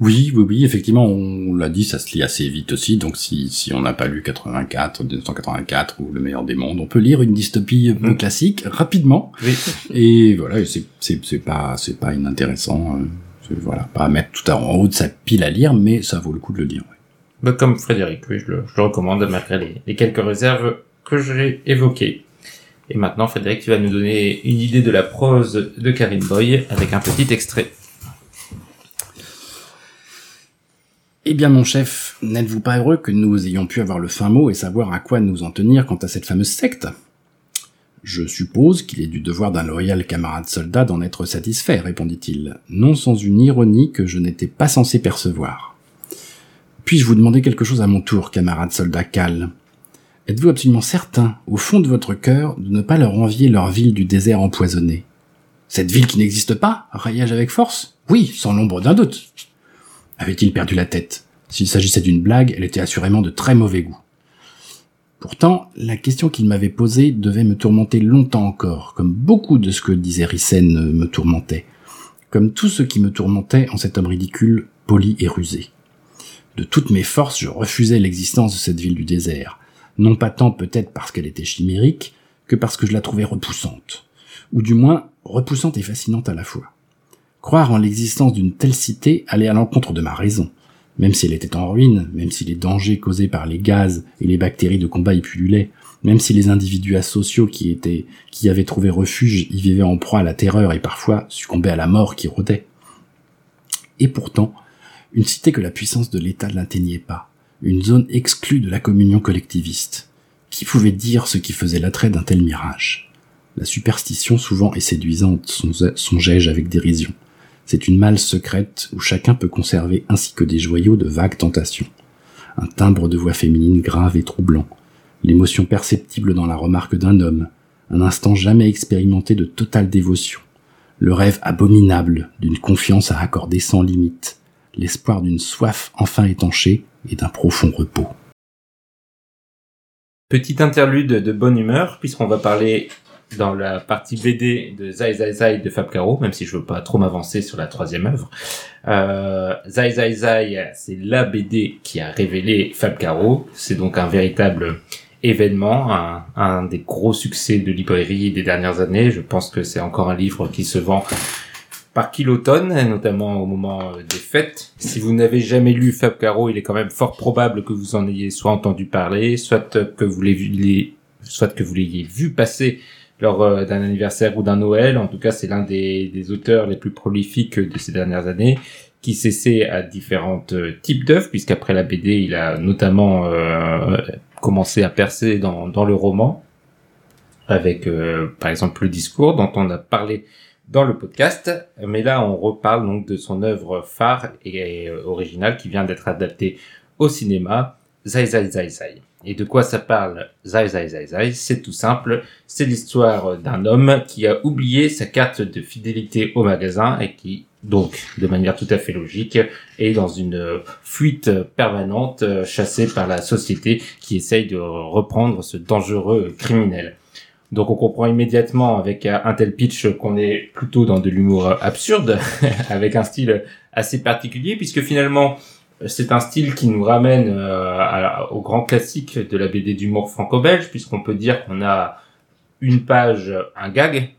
Oui, oui, oui, effectivement, on l'a dit, ça se lit assez vite aussi, donc si, si on n'a pas lu 84, 1984 ou Le meilleur des mondes, on peut lire une dystopie Mm. classique rapidement, Oui. et voilà, c'est, pas, c'est pas inintéressant, euh, c'est, voilà, pas à mettre tout en haut de sa pile à lire, mais ça vaut le coup de le lire. ouais. Bah, comme Frédéric, oui, je le, je le recommande malgré les, les quelques réserves que j'ai évoquées. Et maintenant, Frédéric, tu vas nous donner une idée de la prose de Karine Boy avec un petit extrait. Eh bien, mon chef, n'êtes-vous pas heureux que nous ayons pu avoir le fin mot et savoir à quoi nous en tenir quant à cette fameuse secte? Je suppose qu'il est du devoir d'un loyal camarade soldat d'en être satisfait, répondit-il, non sans une ironie que je n'étais pas censé percevoir. Puis-je vous demander quelque chose à mon tour, camarade soldat Cal? Êtes-vous absolument certain, au fond de votre cœur, de ne pas leur envier leur ville du désert empoisonné Cette ville qui n'existe pas raillai-je avec force? Oui, sans l'ombre d'un doute. Avait-il perdu la tête? S'il s'agissait d'une blague, elle était assurément de très mauvais goût. Pourtant, la question qu'il m'avait posée devait me tourmenter longtemps encore, comme beaucoup de ce que disait Ricen me tourmentait, comme tout ce qui me tourmentait en cet homme ridicule, poli et rusé. De toutes mes forces, je refusais l'existence de cette ville du désert, non pas tant peut-être parce qu'elle était chimérique, que parce que je la trouvais repoussante, ou du moins repoussante et fascinante à la fois. Croire en l'existence d'une telle cité allait à l'encontre de ma raison, même si elle était en ruine, même si les dangers causés par les gaz et les bactéries de combat y pullulaient, même si les individus asociaux qui étaient, qui avaient trouvé refuge y vivaient en proie à la terreur et parfois succombaient à la mort qui rôdait. Et pourtant, une cité que la puissance de l'État n'atteignait pas, une zone exclue de la communion collectiviste. Qui pouvait dire ce qui faisait l'attrait d'un tel mirage La superstition souvent est séduisante, songeai-je avec dérision. C'est une malle secrète où chacun peut conserver ainsi que des joyaux de vagues tentations. Un timbre de voix féminine grave et troublant, l'émotion perceptible dans la remarque d'un homme, un instant jamais expérimenté de totale dévotion, le rêve abominable d'une confiance à accorder sans limite, l'espoir d'une soif enfin étanchée et d'un profond repos. Petite interlude de bonne humeur, puisqu'on va parler dans la partie BD de Zai Zai Zai de Fab Caro, même si je veux pas trop m'avancer sur la troisième œuvre. Euh, Zai Zai Zai, c'est la BD qui a révélé Fab Caro. C'est donc un véritable événement, un, des gros succès de librairie des dernières années. Je pense que c'est encore un livre qui se vend par kilotonne, notamment au moment des fêtes. Si vous n'avez jamais lu Fab Caro, il est quand même fort probable que vous en ayez soit entendu parler, soit que vous l'ayez vu passer lors euh, d'un anniversaire ou d'un Noël. En tout cas, c'est l'un des, auteurs les plus prolifiques de ces dernières années qui s'essaie à différents euh, types d'œuvres, puisqu'après la BD, il a notamment euh, commencé à percer dans, le roman, avec par exemple le discours dont on a parlé dans le podcast. Mais là, on reparle donc de son œuvre phare et, et originale qui vient d'être adaptée au cinéma, Zai Zai Zai Zai. Et de quoi ça parle? Zai Zai Zai Zai. C'est tout simple, c'est l'histoire d'un homme qui a oublié sa carte de fidélité au magasin et qui, donc, de manière tout à fait logique, est dans une fuite permanente chassé par la société qui essaye de reprendre ce dangereux criminel. Donc on comprend immédiatement avec un tel pitch qu'on est plutôt dans de l'humour absurde, *laughs* avec un style assez particulier, puisque finalement c'est un style qui nous ramène euh, au grand classique de la BD d'humour franco-belge, puisqu'on peut dire qu'on a une page, un gag,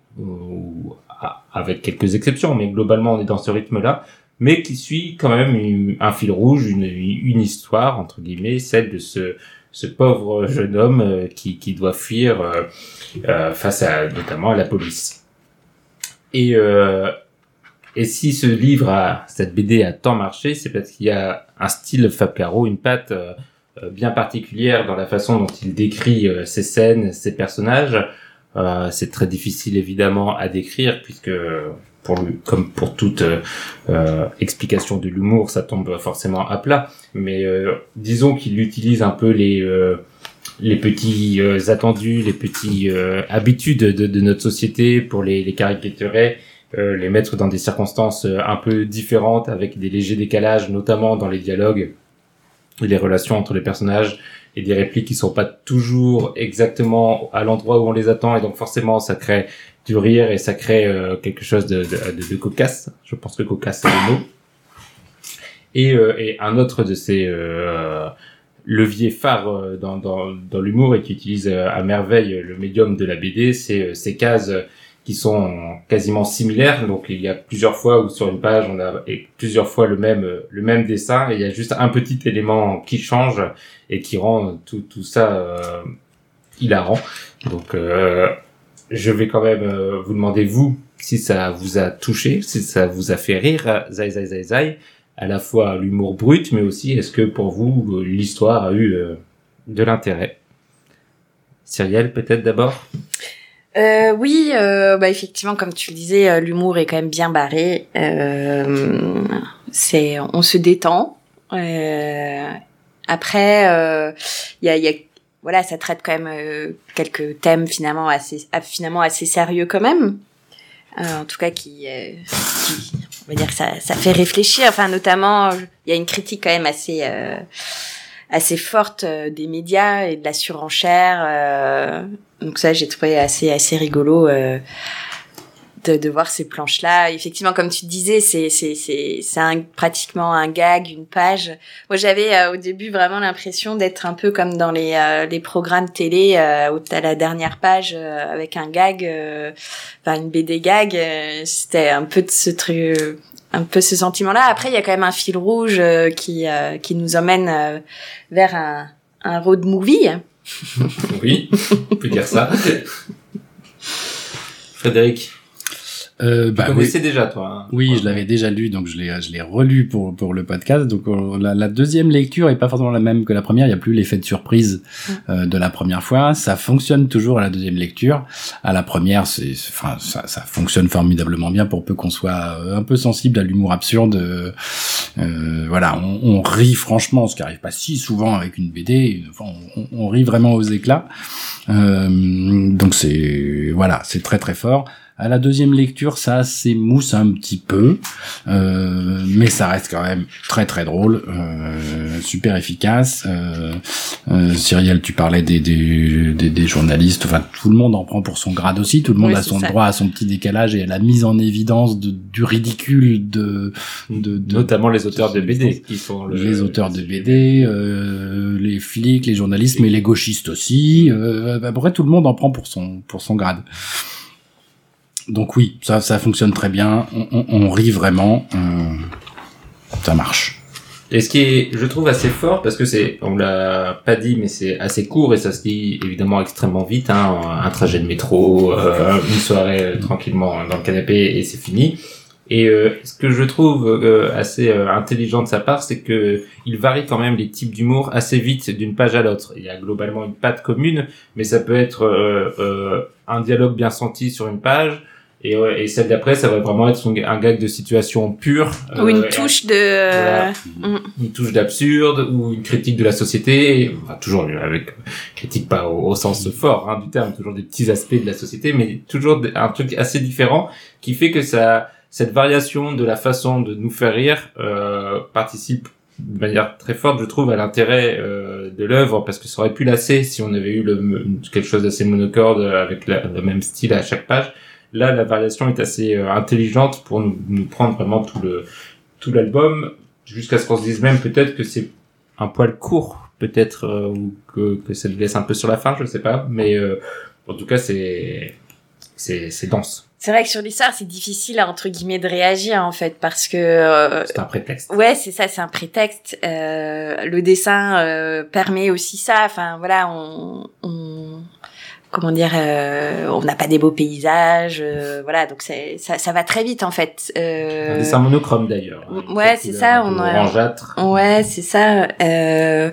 avec quelques exceptions, mais globalement on est dans ce rythme-là, mais qui suit quand même un fil rouge, une, histoire, entre guillemets, celle de ce, pauvre jeune homme euh, qui, doit fuir euh, face à notamment à la police. Et si ce livre a, cette BD a tant marché, c'est parce qu'il y a un style Fab Caro, une patte euh, bien particulière dans la façon dont il décrit euh, ses scènes, ses personnages. Euh, c'est très difficile évidemment à décrire puisque pour lui, comme pour toute euh, explication de l'humour, ça tombe forcément à plat. Mais disons qu'il utilise un peu les les petits attendus, les petits habitudes de, de, notre société pour les, les caricaturer euh, les mettre dans des circonstances euh, un peu différentes avec des légers décalages, notamment dans les dialogues et les relations entre les personnages et des répliques qui sont pas toujours exactement à l'endroit où on les attend et donc forcément ça crée du rire et ça crée euh, quelque chose de, de, de, cocasse. Je pense que cocasse c'est le mot. Et, euh, et, un autre de ces euh, leviers phares dans, dans, dans l'humour et qui utilise à merveille le médium de la BD, c'est ces cases qui sont quasiment similaires. Donc il y a plusieurs fois où sur une page on a plusieurs fois le même le même dessin et il y a juste un petit élément qui change et qui rend tout tout ça euh, hilarant. Donc euh, je vais quand même euh, vous demander vous si ça vous a touché, si ça vous a fait rire, zai zai zai zai. à la fois l'humour brut, mais aussi est-ce que pour vous euh, l'histoire a eu euh, de l'intérêt? Cyrielle, peut-être d'abord? Euh, oui, euh, bah effectivement, comme tu le disais, euh, l'humour est quand même bien barré. Euh, c'est, on se détend. Euh, après, euh, il y a, y a- voilà, ça traite quand même euh, quelques thèmes finalement assez, ah, finalement assez sérieux quand même. Euh, en tout cas, qui, euh, qui- on va dire que ça, ça fait réfléchir. Enfin, notamment, il y a une critique quand même assez. euh, assez forte euh, des médias et de la surenchère euh, donc ça, j'ai trouvé assez assez rigolo euh, de, de voir ces planches-là. Effectivement, comme tu disais, c'est c'est c'est c'est un, pratiquement un gag, une page. Moi, j'avais euh, au début vraiment l'impression d'être un peu comme dans les euh, les programmes télé euh, où t'as la dernière page euh, avec un gag, euh, enfin une BD gag. C'était un peu de ce truc. un peu ce sentiment-là. Après, il y a quand même un fil rouge qui qui nous emmène vers un un road movie. Oui, on peut dire ça. Frédéric, Euh, tu bah, oui. connaissais déjà toi. hein Oui, je l'avais déjà lu, donc je l'ai, je l'ai relu pour pour le podcast. Donc euh, la, la deuxième lecture est pas forcément la même que la première. Il y a plus l'effet de surprise euh, de la première fois. Ça fonctionne toujours à la deuxième lecture. À la première, c'est, c'est- enfin, ça, ça fonctionne formidablement bien pour peu qu'on soit euh, un peu sensible à l'humour absurde. Euh, euh, voilà, on, on rit franchement, ce qui arrive pas si souvent avec une BD. Enfin, on, on rit vraiment aux éclats. Euh, donc c'est voilà, c'est très très fort. À la deuxième lecture, ça s'émousse un petit peu, euh, mais ça reste quand même très très drôle, euh, super efficace. Euh, euh, Cyrielle, tu parlais des, des, des, des journalistes, enfin tout le monde en prend pour son grade aussi, tout le monde Oui, a son ça. droit à son petit décalage et à la mise en évidence de, du ridicule de, de, de Notamment les auteurs de BD qui sont le- les auteurs de BD, euh, les flics, les journalistes, mais les gauchistes aussi. Euh, à peu près tout le monde en prend pour son pour son grade. Donc oui, ça ça fonctionne très bien. On, on, on rit vraiment. ça marche. Et ce qui est, je trouve, assez fort, parce que c'est, on l'a pas dit, mais c'est assez court et ça se dit évidemment extrêmement vite, hein, un trajet de métro, euh, une soirée euh, tranquillement dans le canapé et c'est fini. Et euh, ce que je trouve assez intelligent de sa part, c'est que il varie quand même les types d'humour assez vite d'une page à l'autre. Il y a globalement une patte commune, mais ça peut être un dialogue bien senti sur une page. Et, ouais, et celle d'après, ça va vraiment être son- un gag de situation pure. Ou une euh, touche de... euh, voilà. une touche d'absurde ou une critique de la société, enfin, toujours avec critique pas au, au sens fort hein, du terme, toujours des petits aspects de la société, mais toujours un truc assez différent qui fait que ça, cette variation de la façon de nous faire rire euh, participe de manière très forte, je trouve, à l'intérêt euh, de l'œuvre, parce que ça aurait pu lasser si on avait eu le, quelque chose d'assez monocorde avec la- le même style à chaque page. Là, la variation est assez euh, intelligente pour nous, nous prendre vraiment tout le tout l'album jusqu'à ce qu'on se dise même peut-être que c'est un poil court, peut-être euh, ou que, que ça le laisse un peu sur la fin, je sais pas, mais euh, en tout cas c'est c'est c'est dense. C'est vrai que sur l'histoire, c'est difficile entre guillemets de réagir en fait parce que euh, C'est un prétexte. ouais, c'est ça, c'est un prétexte. Euh, le dessin euh, permet aussi ça. Enfin voilà, on, on comment dire, euh, on n'a pas des beaux paysages, euh, voilà, donc c'est ça, ça va très vite en fait. Euh, Un dessin monochrome d'ailleurs. ouais, c'est ça, on orangeâtre. Ouais, c'est ça. Euh,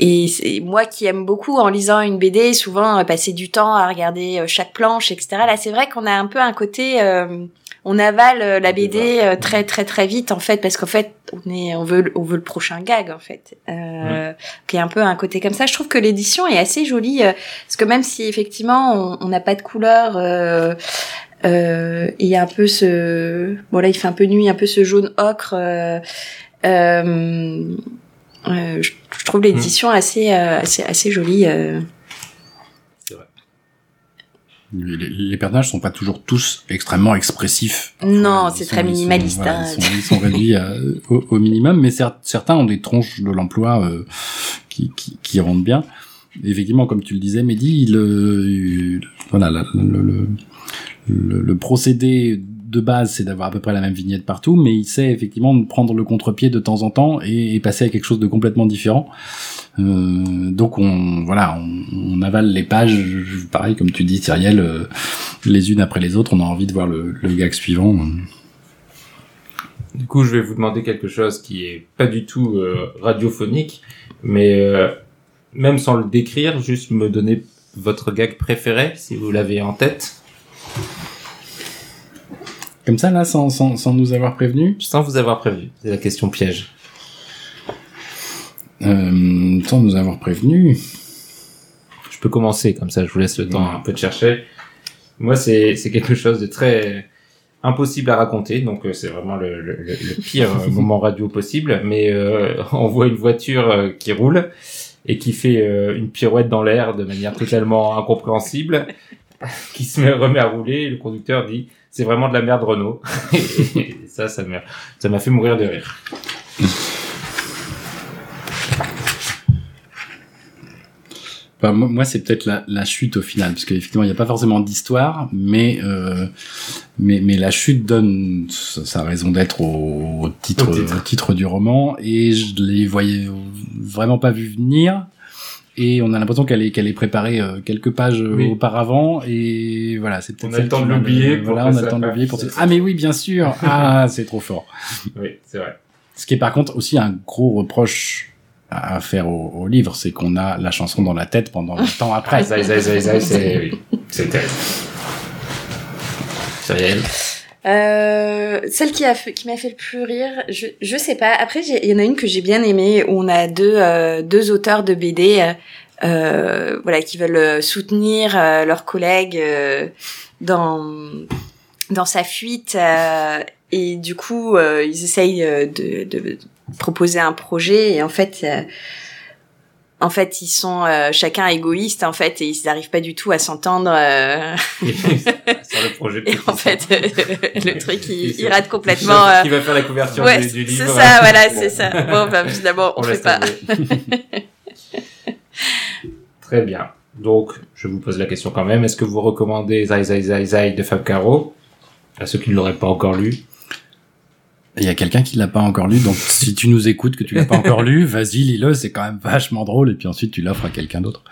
et c'est moi qui aime beaucoup en lisant une BD, souvent euh, passer du temps à regarder euh, chaque planche, etc. Là, c'est vrai qu'on a un peu un côté, euh, on avale euh, la BD euh, très très très vite en fait, parce qu'en fait, on est, on veut, on veut le prochain gag en fait. Euh, Qui est un peu un côté comme ça. Je trouve que l'édition est assez jolie, euh, parce que même si effectivement on n'a pas de couleur. Euh, euh, il y a un peu ce bon là il fait un peu nuit un peu ce jaune ocre euh, euh, euh, je, trouve l'édition assez, assez assez jolie. Les, les personnages sont pas toujours tous extrêmement expressifs. Non, c'est très sont- minimaliste, voilà, hein. ils, sont, ils sont réduits à- au, au minimum, mais cer- certains ont des tronches de l'emploi euh, qui, qui, qui rendent bien. Effectivement, comme tu le disais, Mehdi, il, euh, il- voilà, la- le, le, le, le procédé de base, c'est d'avoir à peu près la même vignette partout, mais il sait effectivement prendre le contre-pied de temps en temps et, passer à quelque chose de complètement différent. Euh, donc on voilà, on, avale les pages, pareil comme tu dis, Cyrielle, euh, les unes après les autres. On a envie de voir le, le gag suivant. Du coup, je vais vous demander quelque chose qui est pas du tout euh, radiophonique, mais euh, même sans le décrire, juste me donner votre gag préféré, si vous l'avez en tête, Comme ça, là, sans, sans, sans nous avoir prévenu sans vous avoir prévu. C'est la question piège. euh, Sans nous avoir prévenu Je peux commencer, comme ça je vous laisse le temps Ouais. un peu de chercher. Moi, c'est quelque chose de très impossible à raconter, donc euh, c'est vraiment le, le, le- le pire euh, moment radio possible. Mais euh, *laughs* on voit une voiture qui roule et qui fait euh, une pirouette dans l'air de manière totalement incompréhensible, *laughs* qui se met, remet à rouler. Et le conducteur dit c'est vraiment de la merde Renault. *laughs* et ça, ça m'a ça m'a fait mourir de rire. Bah, moi, c'est peut-être la, la chute au final, parce qu'effectivement, il n'y a pas forcément d'histoire, mais, euh, mais mais la chute donne sa, raison d'être au, au titre, Au titre. au titre du roman, et je les voyais vraiment pas vu venir. Et on a l'impression qu'elle est qu'elle est préparée euh, quelques pages euh, Oui. auparavant et voilà c'est peut-être On a le temps de l'oublier pour voilà on a le temps de l'oublier pour ah mais oui bien sûr *laughs* ah c'est trop fort Oui, c'est vrai. ce qui est par contre aussi un gros reproche à faire au, au livre, c'est qu'on a la chanson dans la tête pendant après. Zai, zai, zai, zai, c'est oui, c'est terrible. Cyrielle Euh, celle qui m'a fait le plus rire, je je sais pas. Après, il y en a une que j'ai bien aimée où on a deux euh, deux auteurs de BD, euh, euh, voilà, qui veulent soutenir leurs collègues dans dans sa fuite et du coup ils essayent de, de proposer un projet et en fait en fait ils sont euh, chacun égoïste en fait et ils n'arrivent pas du tout à s'entendre euh, *laughs* sur le projet. de *laughs* et en fait *laughs* le truc il, il rate complètement euh, Qui va faire la couverture ouais du, du livre c'est ça voilà c'est ça bon bah finalement on, On fait pas. Très bien. Donc, je vous pose la question quand même. Est-ce que vous recommandez Zai Zai Zai Zai de Fab Caro? À ceux qui ne l'auraient pas encore lu Il y a quelqu'un qui l'a pas encore lu, donc *laughs* si tu nous écoutes que tu l'as pas encore lu, vas-y lis-le, c'est quand même vachement drôle, et puis ensuite tu l'offres à quelqu'un d'autre.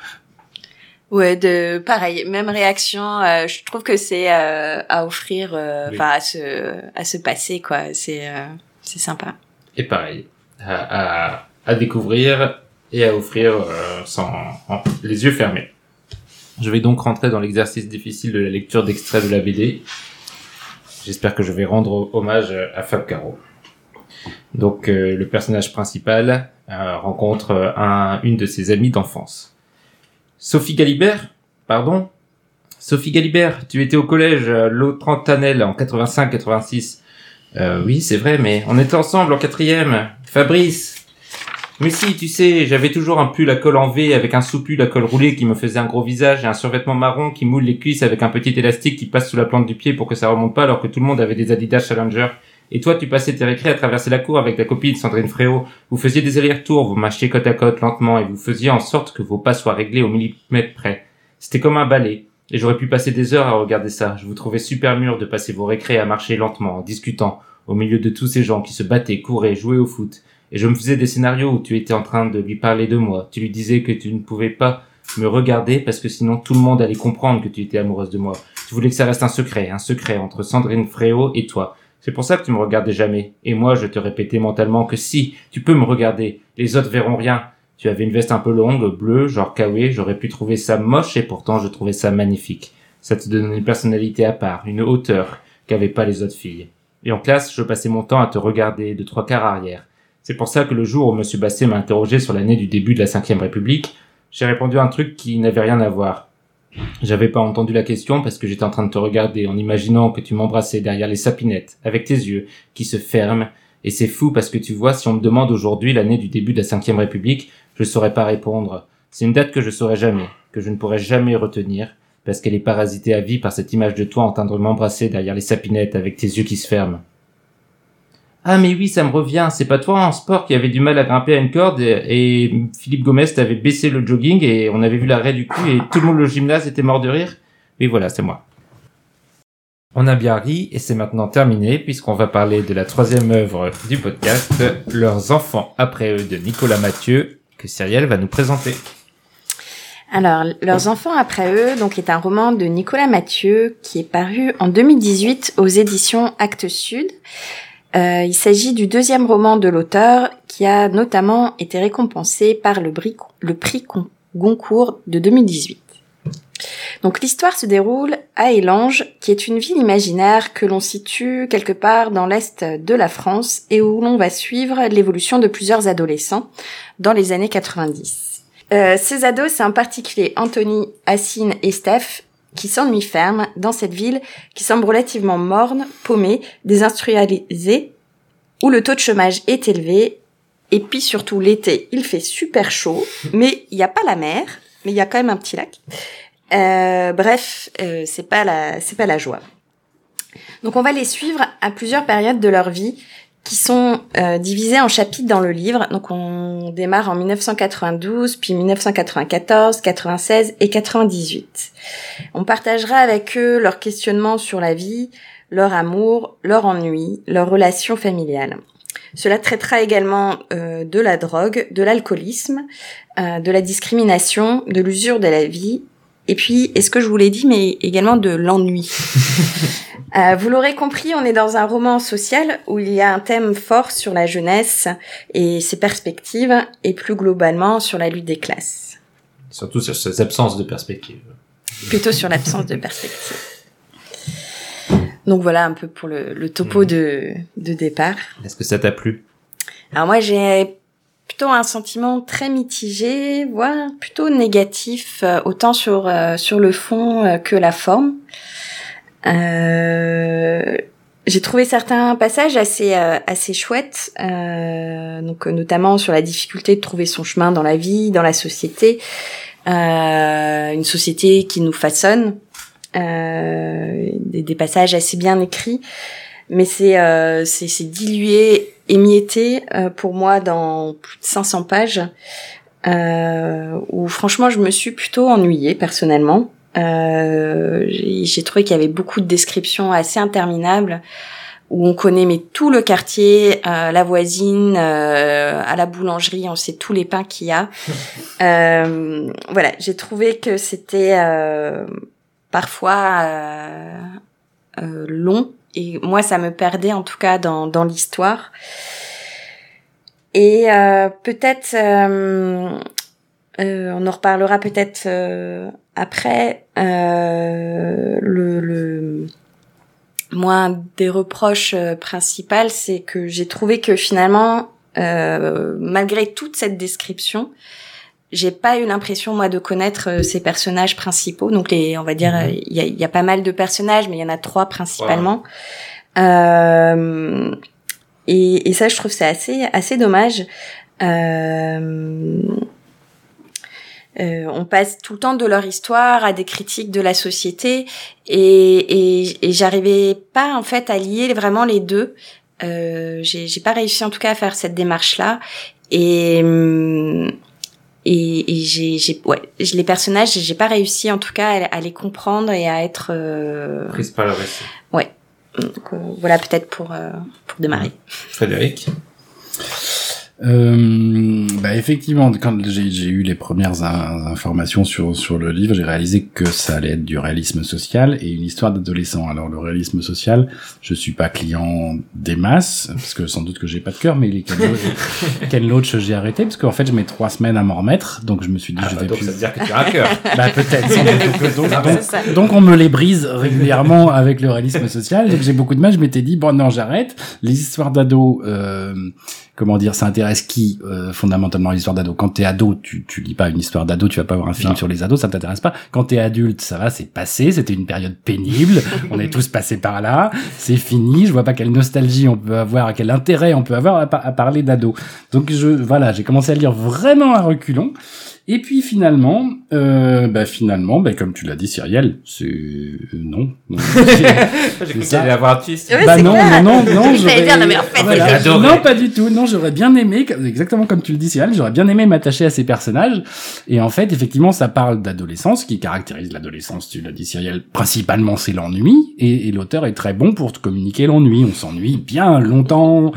ouais de pareil même réaction euh, je trouve que c'est euh, à offrir euh, Oui. enfin à se à se passer quoi c'est euh, c'est sympa Et pareil, à, à, à découvrir et à offrir euh, sans en- les yeux fermés. Je vais donc rentrer dans l'exercice difficile de la lecture d'extraits de la BD. J'espère que je vais rendre hommage à Fab Caro. Donc euh, le personnage principal euh, rencontre euh, un, une de ses amies d'enfance. Sophie Galibert Pardon? Sophie Galibert, tu étais au collège euh, Lautrentannel en 85-86. Euh, oui, c'est vrai, mais on était ensemble en quatrième. Fabrice Mais si, tu sais, j'avais toujours un pull à col en V avec un sous-pull à col roulé qui me faisait un gros visage et un survêtement marron qui moule les cuisses avec un petit élastique qui passe sous la plante du pied pour que ça remonte pas alors que tout le monde avait des Adidas Challenger. Et toi, tu passais tes récrés à traverser la cour avec ta copine Sandrine Fréau. Vous faisiez des allers-retours, vous marchiez côte à côte lentement et vous faisiez en sorte que vos pas soient réglés au millimètre près. C'était comme un ballet. Et j'aurais pu passer des heures à regarder ça. Je vous trouvais super mûr de passer vos récrés à marcher lentement, en discutant, au milieu de tous ces gens qui se battaient, couraient, jouaient au foot. Et je me faisais des scénarios où tu étais en train de lui parler de moi. Tu lui disais que tu ne pouvais pas me regarder parce que sinon tout le monde allait comprendre que tu étais amoureuse de moi. Tu voulais que ça reste un secret, un secret entre Sandrine Fréau et toi. C'est pour ça que tu me regardais jamais. Et moi, je te répétais mentalement que si, tu peux me regarder. Les autres verront rien. Tu avais une veste un peu longue, bleue, genre kawaii, j'aurais pu trouver ça moche et pourtant je trouvais ça magnifique. Ça te donnait une personnalité à part, une hauteur qu'avaient pas les autres filles. Et en classe, je passais mon temps à te regarder de trois quarts arrière. C'est pour ça que le jour où Monsieur Basset m'a interrogé sur l'année du début de la cinquième République, j'ai répondu un truc qui n'avait rien à voir. J'avais pas entendu la question parce que j'étais en train de te regarder en imaginant que tu m'embrassais derrière les sapinettes, avec tes yeux qui se ferment. Et c'est fou parce que tu vois, si on me demande aujourd'hui l'année du début de la cinquième République, je saurais pas répondre. C'est une date que je saurais jamais, que je ne pourrais jamais retenir, parce qu'elle est parasitée à vie par cette image de toi en train de m'embrasser derrière les sapinettes avec tes yeux qui se ferment. Ah mais oui, ça me revient, c'est pas toi en sport qui avait du mal à grimper à une corde et, Philippe Gomez t'avait baissé le jogging et on avait vu l'arrêt du cul et tout le monde au gymnase était mort de rire Oui voilà, c'est moi. On a bien ri et c'est maintenant terminé puisqu'on va parler de la troisième œuvre du podcast, Leurs enfants après eux de Nicolas Mathieu, que Cyrielle va nous présenter. Alors, Leurs enfants après eux, donc, est un roman de Nicolas Mathieu qui est paru en 2018 aux éditions Actes Sud. Euh, il s'agit du deuxième roman de l'auteur qui a notamment été récompensé par le, prix Goncourt de 2018. Donc l'histoire se déroule à Élange, qui est une ville imaginaire que l'on situe quelque part dans l'est de la France et où l'on va suivre l'évolution de plusieurs adolescents dans les années 90. Euh, ces ados, c'est en particulier Anthony, Assine et Steph, qui s'ennuient ferme dans cette ville qui semble relativement morne, paumée, désindustrialisée, où le taux de chômage est élevé, et puis surtout l'été, il fait super chaud, mais il n'y a pas la mer, mais il y a quand même un petit lac. Euh, bref, euh, c'est pas la, c'est pas la joie. Donc on va les suivre à plusieurs périodes de leur vie qui sont euh, divisées en chapitres dans le livre. Donc on démarre en 1992, puis 1994, 96 et 98. On partagera avec eux leurs questionnements sur la vie, leur amour, leur ennui, leurs relations familiales. Cela traitera également euh, de la drogue, de l'alcoolisme, euh, de la discrimination, de l'usure de la vie, et puis, est-ce que je vous l'ai dit, mais également de l'ennui. *laughs* Euh, vous l'aurez compris, on est dans un roman social où il y a un thème fort sur la jeunesse et ses perspectives, et plus globalement sur la lutte des classes. Surtout sur ces absences de perspective. Plutôt sur l'absence de perspective. Donc voilà un peu pour le, le topo de, de départ. Est-ce que ça t'a plu? Alors moi j'ai plutôt un sentiment très mitigé, voire plutôt négatif, euh, autant sur euh, sur le fond euh, que la forme. Euh, j'ai trouvé certains passages assez euh, assez chouettes, euh, donc notamment sur la difficulté de trouver son chemin dans la vie, dans la société, une société qui nous façonne, des, des passages assez bien écrits, mais c'est euh, c'est dilué, émietté euh, pour moi dans plus de 500 pages, euh, où franchement je me suis plutôt ennuyée personnellement. Euh, j'ai trouvé qu'il y avait beaucoup de descriptions assez interminables où on connaît mais tout le quartier, euh, la voisine, euh, à la boulangerie, on sait tous les pains qu'il y a. *laughs* Euh, voilà, j'ai trouvé que c'était euh, parfois euh, euh, long et moi ça me perdait en tout cas dans, dans l'histoire. Et euh, peut-être, euh, euh, on en reparlera peut-être euh, après, euh, le, le moi des reproches euh, principales, c'est que j'ai trouvé que finalement, malgré toute cette description, j'ai pas eu l'impression moi de connaître euh, ces personnages principaux. Donc les, on va dire, euh, il y, a, il y a pas mal de personnages, mais il y en a trois principalement. Euh, et, et ça, je trouve c'est assez assez dommage. Euh, on passe tout le temps de leur histoire à des critiques de la société et, et, et j'arrivais pas en fait à lier vraiment les deux. Euh, j'ai j'ai pas réussi en tout cas à faire cette démarche là et hum, et, et j'ai j'ai ouais les personnages j'ai pas réussi en tout cas à, à les comprendre et à être euh, Prise par le récit. donc, euh, voilà peut-être pour euh, pour démarrer. Frédéric Euh, bah effectivement, quand j'ai eu les premières in- informations sur sur le livre, j'ai réalisé que ça allait être du réalisme social et une histoire d'adolescent. Alors le réalisme social, je suis pas client des masses parce que sans doute que j'ai pas de cœur, mais les Ken Loach- j'ai arrêté parce qu'en fait je mets trois semaines à m'en remettre, donc je me suis dit ah, je bah, vais Donc plus. ça veut dire que tu as un cœur. *laughs* Bah peut-être. *laughs* doute. donc, Ah, donc, donc on me les brise régulièrement avec le réalisme social. Donc j'ai beaucoup de mal. Je m'étais dit bon non j'arrête. Les histoires d'ados, euh, comment dire, ça intéresse qui euh, fondamentalement les histoires d'ados. Quand t'es ado, tu tu lis pas une histoire d'ado, tu vas pas voir un film Non. sur les ados, ça t'intéresse pas. Quand t'es adulte, ça va, c'est passé. C'était une période pénible. *laughs* on est tous passés par là. C'est fini. Je vois pas quelle nostalgie on peut avoir, quel intérêt on peut avoir à, à parler d'ados. Donc je voilà, j'ai commencé à lire vraiment à reculons. Et puis finalement, euh, bah finalement, bah comme tu l'as dit, Cyrielle, c'est euh, non. non. *laughs* J'ai cru qu'il allait avoir un twist. Ouais, bah non, clair. non, non, *laughs* non, j'aurais- dire, non, mais en fait, Voilà. j'ai adoré. Non, pas du tout. Non, j'aurais bien aimé, exactement comme tu le dis, Cyrielle, j'aurais bien aimé m'attacher à ces personnages. Et en fait, effectivement, ça parle d'adolescence, qui caractérise l'adolescence, tu l'as dit, Cyrielle. Principalement, c'est l'ennui. Et, et l'auteur est très bon pour te communiquer l'ennui. On s'ennuie bien longtemps.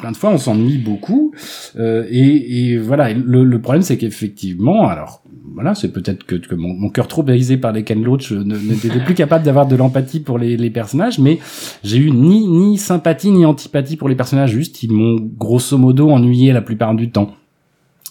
Plein de fois, on s'ennuie beaucoup. Euh, et, et voilà. Et Le, le problème, c'est qu'effectivement, alors voilà, c'est peut-être que, mon, cœur trop brisé par les Ken Loach n'était plus capable d'avoir de l'empathie pour les, les personnages, mais j'ai eu ni ni sympathie ni antipathie pour les personnages. Juste, ils m'ont grosso modo ennuyé la plupart du temps.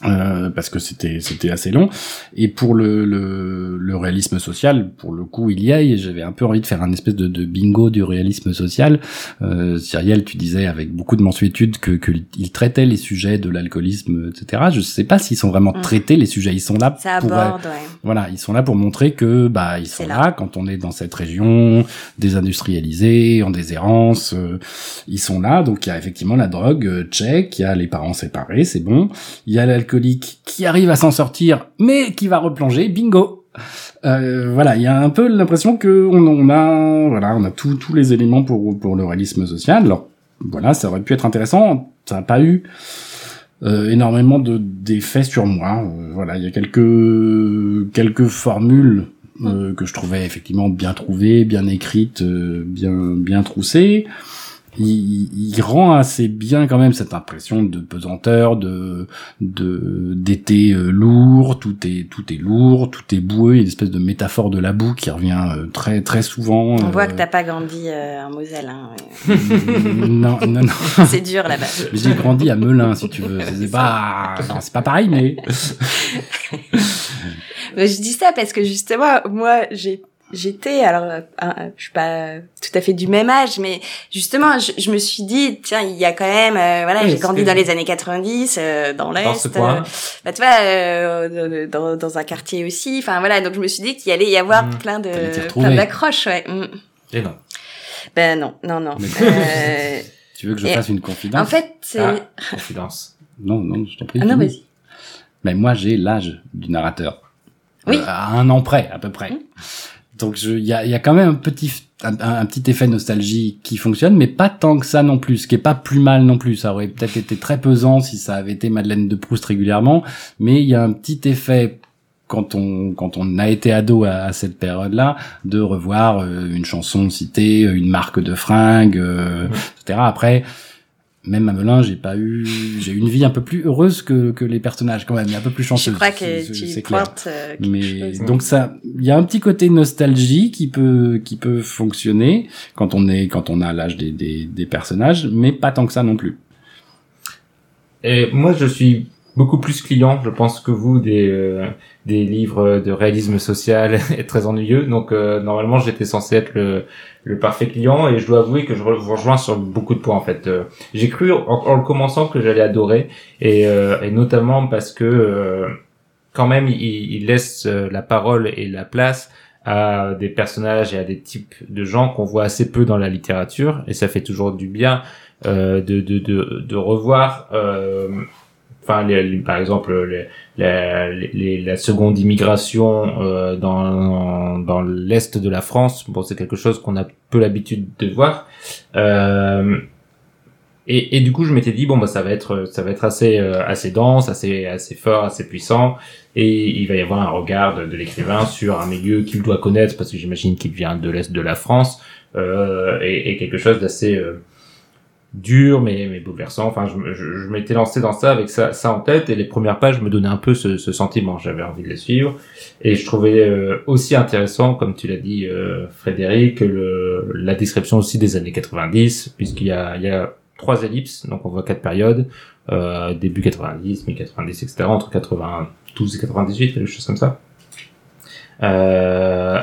Euh, parce que c'était c'était assez long et pour le, le le réalisme social pour le coup il y a et j'avais un peu envie de faire un espèce de, de bingo du réalisme social euh, Cyrielle tu disais avec beaucoup de mensuétude que que il traitait les sujets de l'alcoolisme etc je sais pas s'ils sont vraiment Mm. traités les sujets ils sont là Ça pour aborde, ouais. voilà, ils sont là pour montrer que bah ils sont là. là. quand on est dans cette région désindustrialisée, en déshérence, euh, ils sont là. Donc il y a effectivement la drogue, euh, check, il y a les parents séparés, c'est bon. Il y a qui arrive à s'en sortir, mais qui va replonger, bingo. Euh, voilà, il y a un peu l'impression que on, a voilà, on a tous les éléments pour pour le réalisme social. Alors voilà, ça aurait pu être intéressant, ça n'a pas eu euh, énormément de d'effets sur moi. Euh, voilà, il y a quelques quelques formules euh, que je trouvais effectivement bien trouvées, bien écrites, bien bien troussées. Il, il rend assez bien quand même cette impression de pesanteur, de de d'été euh, lourd. Tout est tout est lourd, tout est boueux. Il y a une espèce de métaphore de la boue qui revient euh, très très souvent. On voit euh, que t'as pas grandi euh, en Moselle. Hein, *laughs* non non non. *laughs* C'est dur là-bas. J'ai grandi à Melun, si tu veux. C'est pas, non, c'est pas pareil, mais *laughs* Mais je dis ça parce que justement, moi, j'ai j'étais alors euh, je suis pas tout à fait du même âge mais justement je, je me suis dit tiens il y a quand même euh, voilà Oui, j'ai grandi dans les années 90 euh, dans l'est Dans ce euh, bah, tu vois dans, dans un quartier aussi enfin voilà donc je me suis dit qu'il allait y avoir Mm. plein de plein d'accroches ouais Mm. Et non. ben non non non *laughs* tu veux que je fasse une confidence? en fait c'est Ah, confidence. Non, non, je t'en prie. ah non vas-y Mais moi, j'ai l'âge du narrateur. Oui. À un an près, à peu près. Mm. Donc, il y a, y a quand même un petit, un, un petit effet nostalgie qui fonctionne, mais pas tant que ça non plus. Ce qui est pas plus mal non plus. Ça aurait peut-être été très pesant si ça avait été Madeleine de Proust régulièrement, mais il y a un petit effet quand on quand on a été ado à, à cette période-là, de revoir euh, une chanson citée, une marque de fringues, euh, etc. Après, même à Melun, j'ai pas eu, j'ai eu une vie un peu plus heureuse que que les personnages quand même, et un peu plus je chanceuse. crois c'est- que tu pointes euh, quelque Mais chose. donc ça, il y a un petit côté nostalgie qui peut qui peut fonctionner quand on est quand on a l'âge des, des des personnages, mais pas tant que ça non plus. Et moi, je suis beaucoup plus client, je pense que vous, des euh, des livres de réalisme social *laughs* et très ennuyeux. Donc euh, normalement, j'étais censé être le le parfait client et je dois avouer que je vous rejoins sur beaucoup de points en fait. Euh, J'ai cru en, en le commençant que j'allais adorer et, euh, et notamment parce que euh, quand même il, il laisse la parole et la place à des personnages et à des types de gens qu'on voit assez peu dans la littérature et ça fait toujours du bien de, de, de, de revoir par exemple la, seconde immigration euh, dans, dans l'est de la France bon c'est quelque chose qu'on a peu l'habitude de voir. Euh, et, du coup je m'étais dit bon bah ça va être ça va être assez euh, assez dense assez assez fort assez puissant. Et il va y avoir un regard de, de l'écrivain sur un milieu qu'il doit connaître parce que j'imagine qu'il vient de l'est de la France euh, et, et quelque chose d'assez euh, dur mais mais bouleversant. Enfin je, je, je m'étais lancé dans ça avec ça ça en tête et les premières pages me donnaient un peu ce, ce sentiment. J'avais envie de les suivre. Et je trouvais euh, aussi intéressant comme tu l'as dit euh, Frédéric le la description aussi des années 90 puisqu'il y a il y a trois ellipses donc on voit quatre périodes euh, début 90 mi 90 etc entre 92 et 98 quelque chose comme ça. Euh,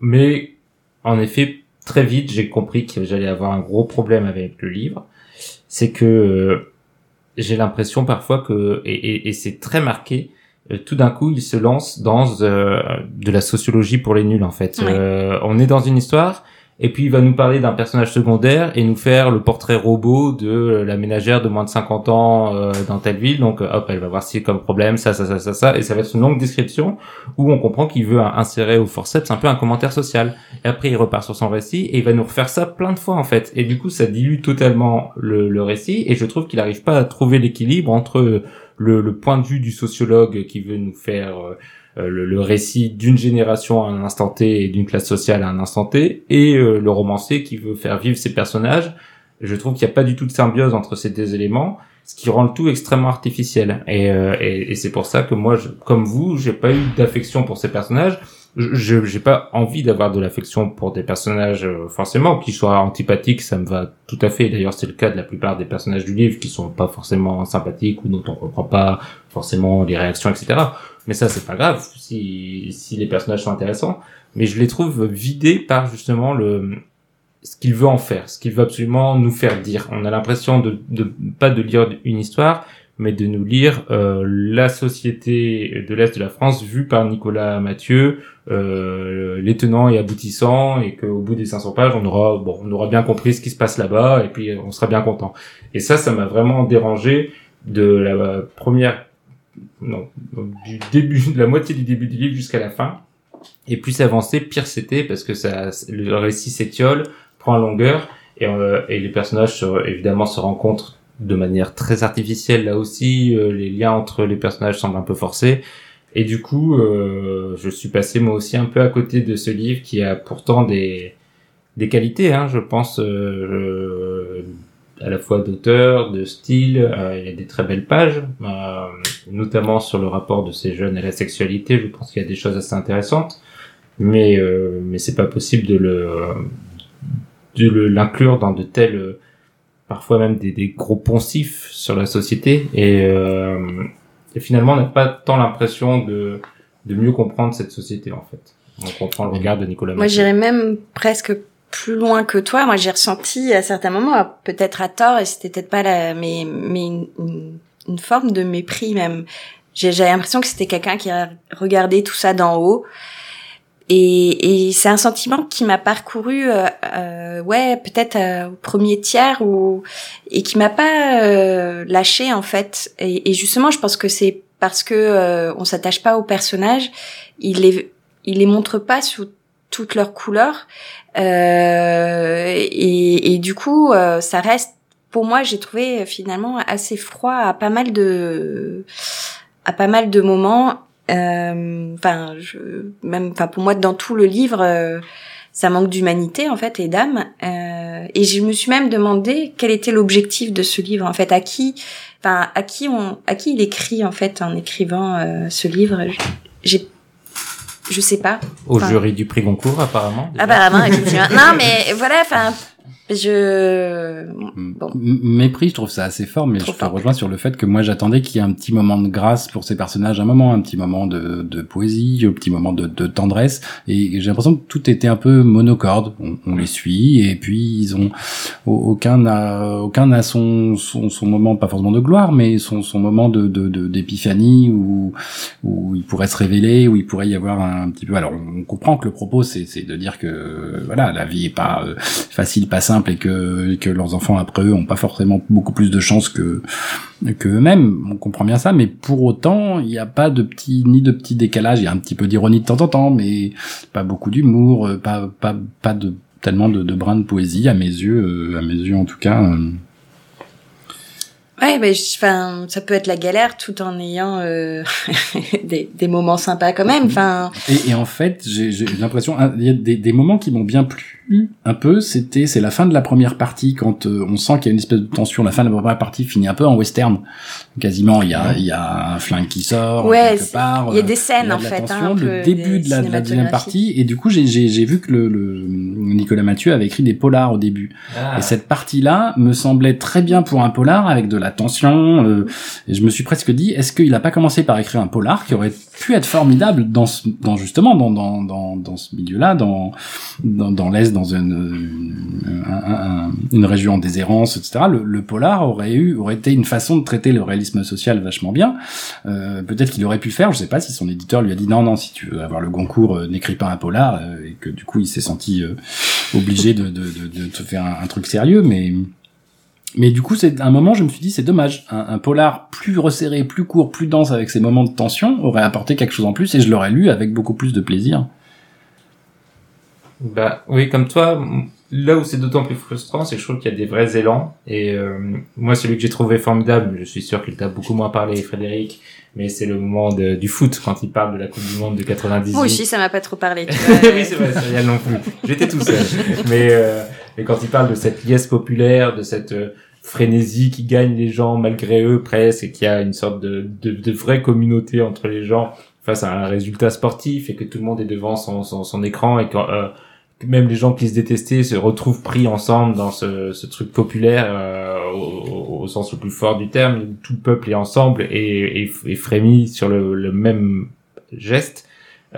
mais en effet très vite, j'ai compris que j'allais avoir un gros problème avec le livre. C'est que euh, j'ai l'impression parfois que, et, et- et c'est très marqué, euh, tout d'un coup, il se lance dans euh, de la sociologie pour les nuls, en fait. Ouais. Euh, on est dans une histoire, et puis il va nous parler d'un personnage secondaire et nous faire le portrait robot de la ménagère de moins de 50 ans euh, dans telle ville. Donc, euh, hop, elle va voir si comme problème, ça, ça, ça, ça, ça, et ça va être une longue description où on comprend qu'il veut insérer au forceps un peu un commentaire social. Et après, il repart sur son récit et il va nous refaire ça plein de fois en fait. Et du coup, ça dilue totalement le, récit. Et je trouve qu'il n'arrive pas à trouver l'équilibre entre le, point de vue du sociologue qui veut nous faire euh, le, le récit d'une génération à un instant T et d'une classe sociale à un instant T, et euh, le romancier qui veut faire vivre ses personnages. Je trouve qu'il n'y a pas du tout de symbiose entre ces deux éléments. ce qui rend le tout extrêmement artificiel. Et, euh, et c'est pour ça que moi, je, comme vous, j'ai pas eu d'affection pour ces personnages. Je j'ai pas envie d'avoir de l'affection pour des personnages euh, forcément qui soient antipathiques, ça me va tout à fait. D'ailleurs, c'est le cas de la plupart des personnages du livre qui sont pas forcément sympathiques ou dont on comprend pas forcément les réactions, etc. Mais ça, c'est pas grave si si les personnages sont intéressants. Mais je les trouve vidés par justement le ce qu'il veut en faire, ce qu'il veut absolument nous faire dire. On a l'impression de, de pas de lire une histoire, mais de nous lire euh, la société de l'Est de la France vue par Nicolas Mathieu, euh, les tenants et aboutissants, et qu'au bout des 500 pages, on aura, bon, on aura bien compris ce qui se passe là-bas, et puis on sera bien content. Et ça, ça m'a vraiment dérangé de la première, non, du début, de la moitié du début du livre jusqu'à la fin. Et plus avancer, pire c'était, parce que ça, le récit s'étiole, prend en longueur, et, euh, et les personnages évidemment se rencontrent de manière très artificielle là aussi euh, les liens entre les personnages semblent un peu forcés et du coup euh, je suis passé moi aussi un peu à côté de ce livre qui a pourtant des des qualités hein, je pense euh, à la fois d'auteur de style euh, il y a des très belles pages euh, notamment sur le rapport de ces jeunes à la sexualité. Je pense qu'il y a des choses assez intéressantes mais euh, mais c'est pas possible de le de le- l'inclure dans de tels euh, parfois même des, des gros poncifs sur la société. Et, euh, et finalement on n'a pas tant l'impression de, de mieux comprendre cette société en fait. On comprend le regard de Nicolas Moi, j'irais même presque plus loin que toi. Moi, j'ai ressenti à certains moments, peut-être à tort, et c'était peut-être pas la, mais, mais une, une- forme de mépris même. J'avais l'impression que c'était quelqu'un qui a regardé tout ça d'en haut. Et, et c'est un sentiment qui m'a parcouru, euh, euh, ouais, peut-être euh, au premier tiers, ou et qui m'a pas euh, lâché en fait. Et, et justement, je pense que c'est parce que on s'attache pas aux personnages, il les il les montre pas sous toutes leurs couleurs, euh, et, et du coup, euh, ça reste pour moi, j'ai trouvé euh, finalement assez froid à pas mal de à pas mal de moments. Euh, Enfin, je, même, enfin pour moi, dans tout le livre, euh, ça manque d'humanité en fait et d'âme. Euh, et je me suis même demandé quel était l'objectif de ce livre en fait, à qui, enfin à qui on, à qui il écrit en fait en écrivant euh, ce livre. J'ai, je sais pas. Au jury du prix Goncourt apparemment. déjà. Apparemment, effectivement. *laughs* non, mais voilà, enfin, je, bon. Mépris, je trouve ça assez fort, mais Trop je te rejoins sur le fait que moi j'attendais qu'il y ait un petit moment de grâce pour ces personnages, un moment, un petit moment de, de poésie, un petit moment de, de tendresse, et j'ai l'impression que tout était un peu monocorde. On, on les suit, et puis ils ont au- aucun n'a aucun n'a son, son son moment, pas forcément de gloire, mais son son moment de d'épiphanie où où il pourrait se révéler, où il pourrait y avoir un petit peu. Alors on comprend que le propos c'est c'est de dire que voilà la vie est pas euh, facile, pas simple, et que que leurs enfants après eux ont pas forcément beaucoup plus de chance que que eux-mêmes. On comprend bien ça, mais pour autant il n'y a pas de petit ni de petit décalage. Il y a un petit peu d'ironie de temps en temps, mais pas beaucoup d'humour, euh, pas pas pas de tellement de, de brins de poésie à mes yeux, euh, à mes yeux en tout cas. euh. Ouais, mais enfin, ça peut être la galère tout en ayant euh, *laughs* des, des moments sympas quand même. Enfin, Et, et en fait, j'ai j'ai l'impression, hein, il y a des, des moments qui m'ont bien plu un peu. C'était, c'est la fin de la première partie quand euh, on sent qu'il y a une espèce de tension. La fin de la première partie finit un peu en western. Quasiment, il y a, il y a un flingue qui sort Ouais, quelque part. il y a euh, des scènes y a en de fait, tension, hein, un le peu début de la, de la deuxième partie. Et du coup, j'ai j'ai j'ai vu que le, le Nicolas Mathieu avait écrit des polars au début. Ah. Et cette partie-là me semblait très bien pour un polar avec de la tension. euh, et je me suis presque dit, est-ce qu'il a pas commencé par écrire un polar qui aurait pu être formidable dans, ce, dans justement dans, dans, dans, dans ce milieu-là, dans, dans, dans l'Est, dans une, une, un- un- une région en déshérence, etc. Le, le polar aurait eu aurait été une façon de traiter le réalisme social vachement bien. Euh, Peut-être qu'il aurait pu faire. Je sais pas si son éditeur lui a dit non, non, si tu veux avoir le Goncourt, euh, n'écris pas un polar, euh, et que du coup il s'est senti euh, obligé de, de, de, de te faire un, un truc sérieux, mais mais du coup, c'est un moment, je me suis dit, c'est dommage. Un, un polar plus resserré, plus court, plus dense, avec ses moments de tension, aurait apporté quelque chose en plus, et je l'aurais lu avec beaucoup plus de plaisir. Bah oui, comme toi, là où c'est d'autant plus frustrant, c'est que je trouve qu'il y a des vrais élans. Et euh, moi, celui que j'ai trouvé formidable, je suis sûr qu'il t'a beaucoup moins parlé, Frédéric, mais c'est le moment de- du foot quand il parle de la Coupe du Monde de 98. moi aussi, ça m'a pas trop parlé. Tu *laughs* vois. oui, c'est vrai, y a non plus. J'étais tout seul. mais, euh, mais quand il parle de cette liesse populaire, de cette euh, frénésie qui gagne les gens malgré eux presque et qu'il y a une sorte de, de, de vraie communauté entre les gens face à un résultat sportif et que tout le monde est devant son, son, son écran et que euh, même les gens qui se détestaient se retrouvent pris ensemble dans ce, ce truc populaire euh, au, au sens le plus fort du terme, tout le peuple est ensemble et, et, et frémit sur le, le même geste.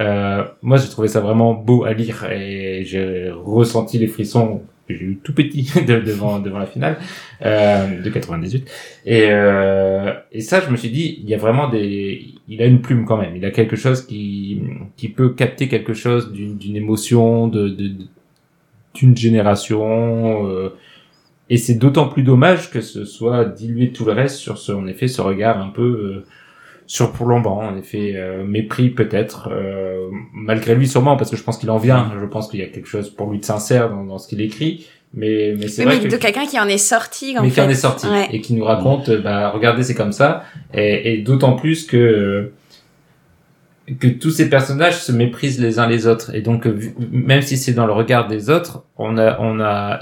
Euh, moi, j'ai trouvé ça vraiment beau à lire et j'ai ressenti les frissons que j'ai eu tout petit *laughs* de- devant devant la finale euh, de 98. Et euh, et ça, je me suis dit, il y a vraiment des, il a une plume quand même. Il a quelque chose qui qui peut capter quelque chose d'une d'une émotion de de d'une génération. euh, et c'est d'autant plus dommage que ce soit dilué tout le reste sur ce, en effet, ce regard un peu euh, surplombant, en effet, euh, mépris peut-être, euh, malgré lui sûrement, parce que je pense qu'il en vient. Je pense qu'il y a quelque chose pour lui de sincère dans, dans ce qu'il écrit. Mais, mais c'est Oui, vrai mais que de quelqu'un qui en est sorti, en mais qui en est sorti Ouais. et qui nous raconte bah regardez c'est comme ça et, et d'autant plus que que tous ces personnages se méprisent les uns les autres et donc même si c'est dans le regard des autres on a on a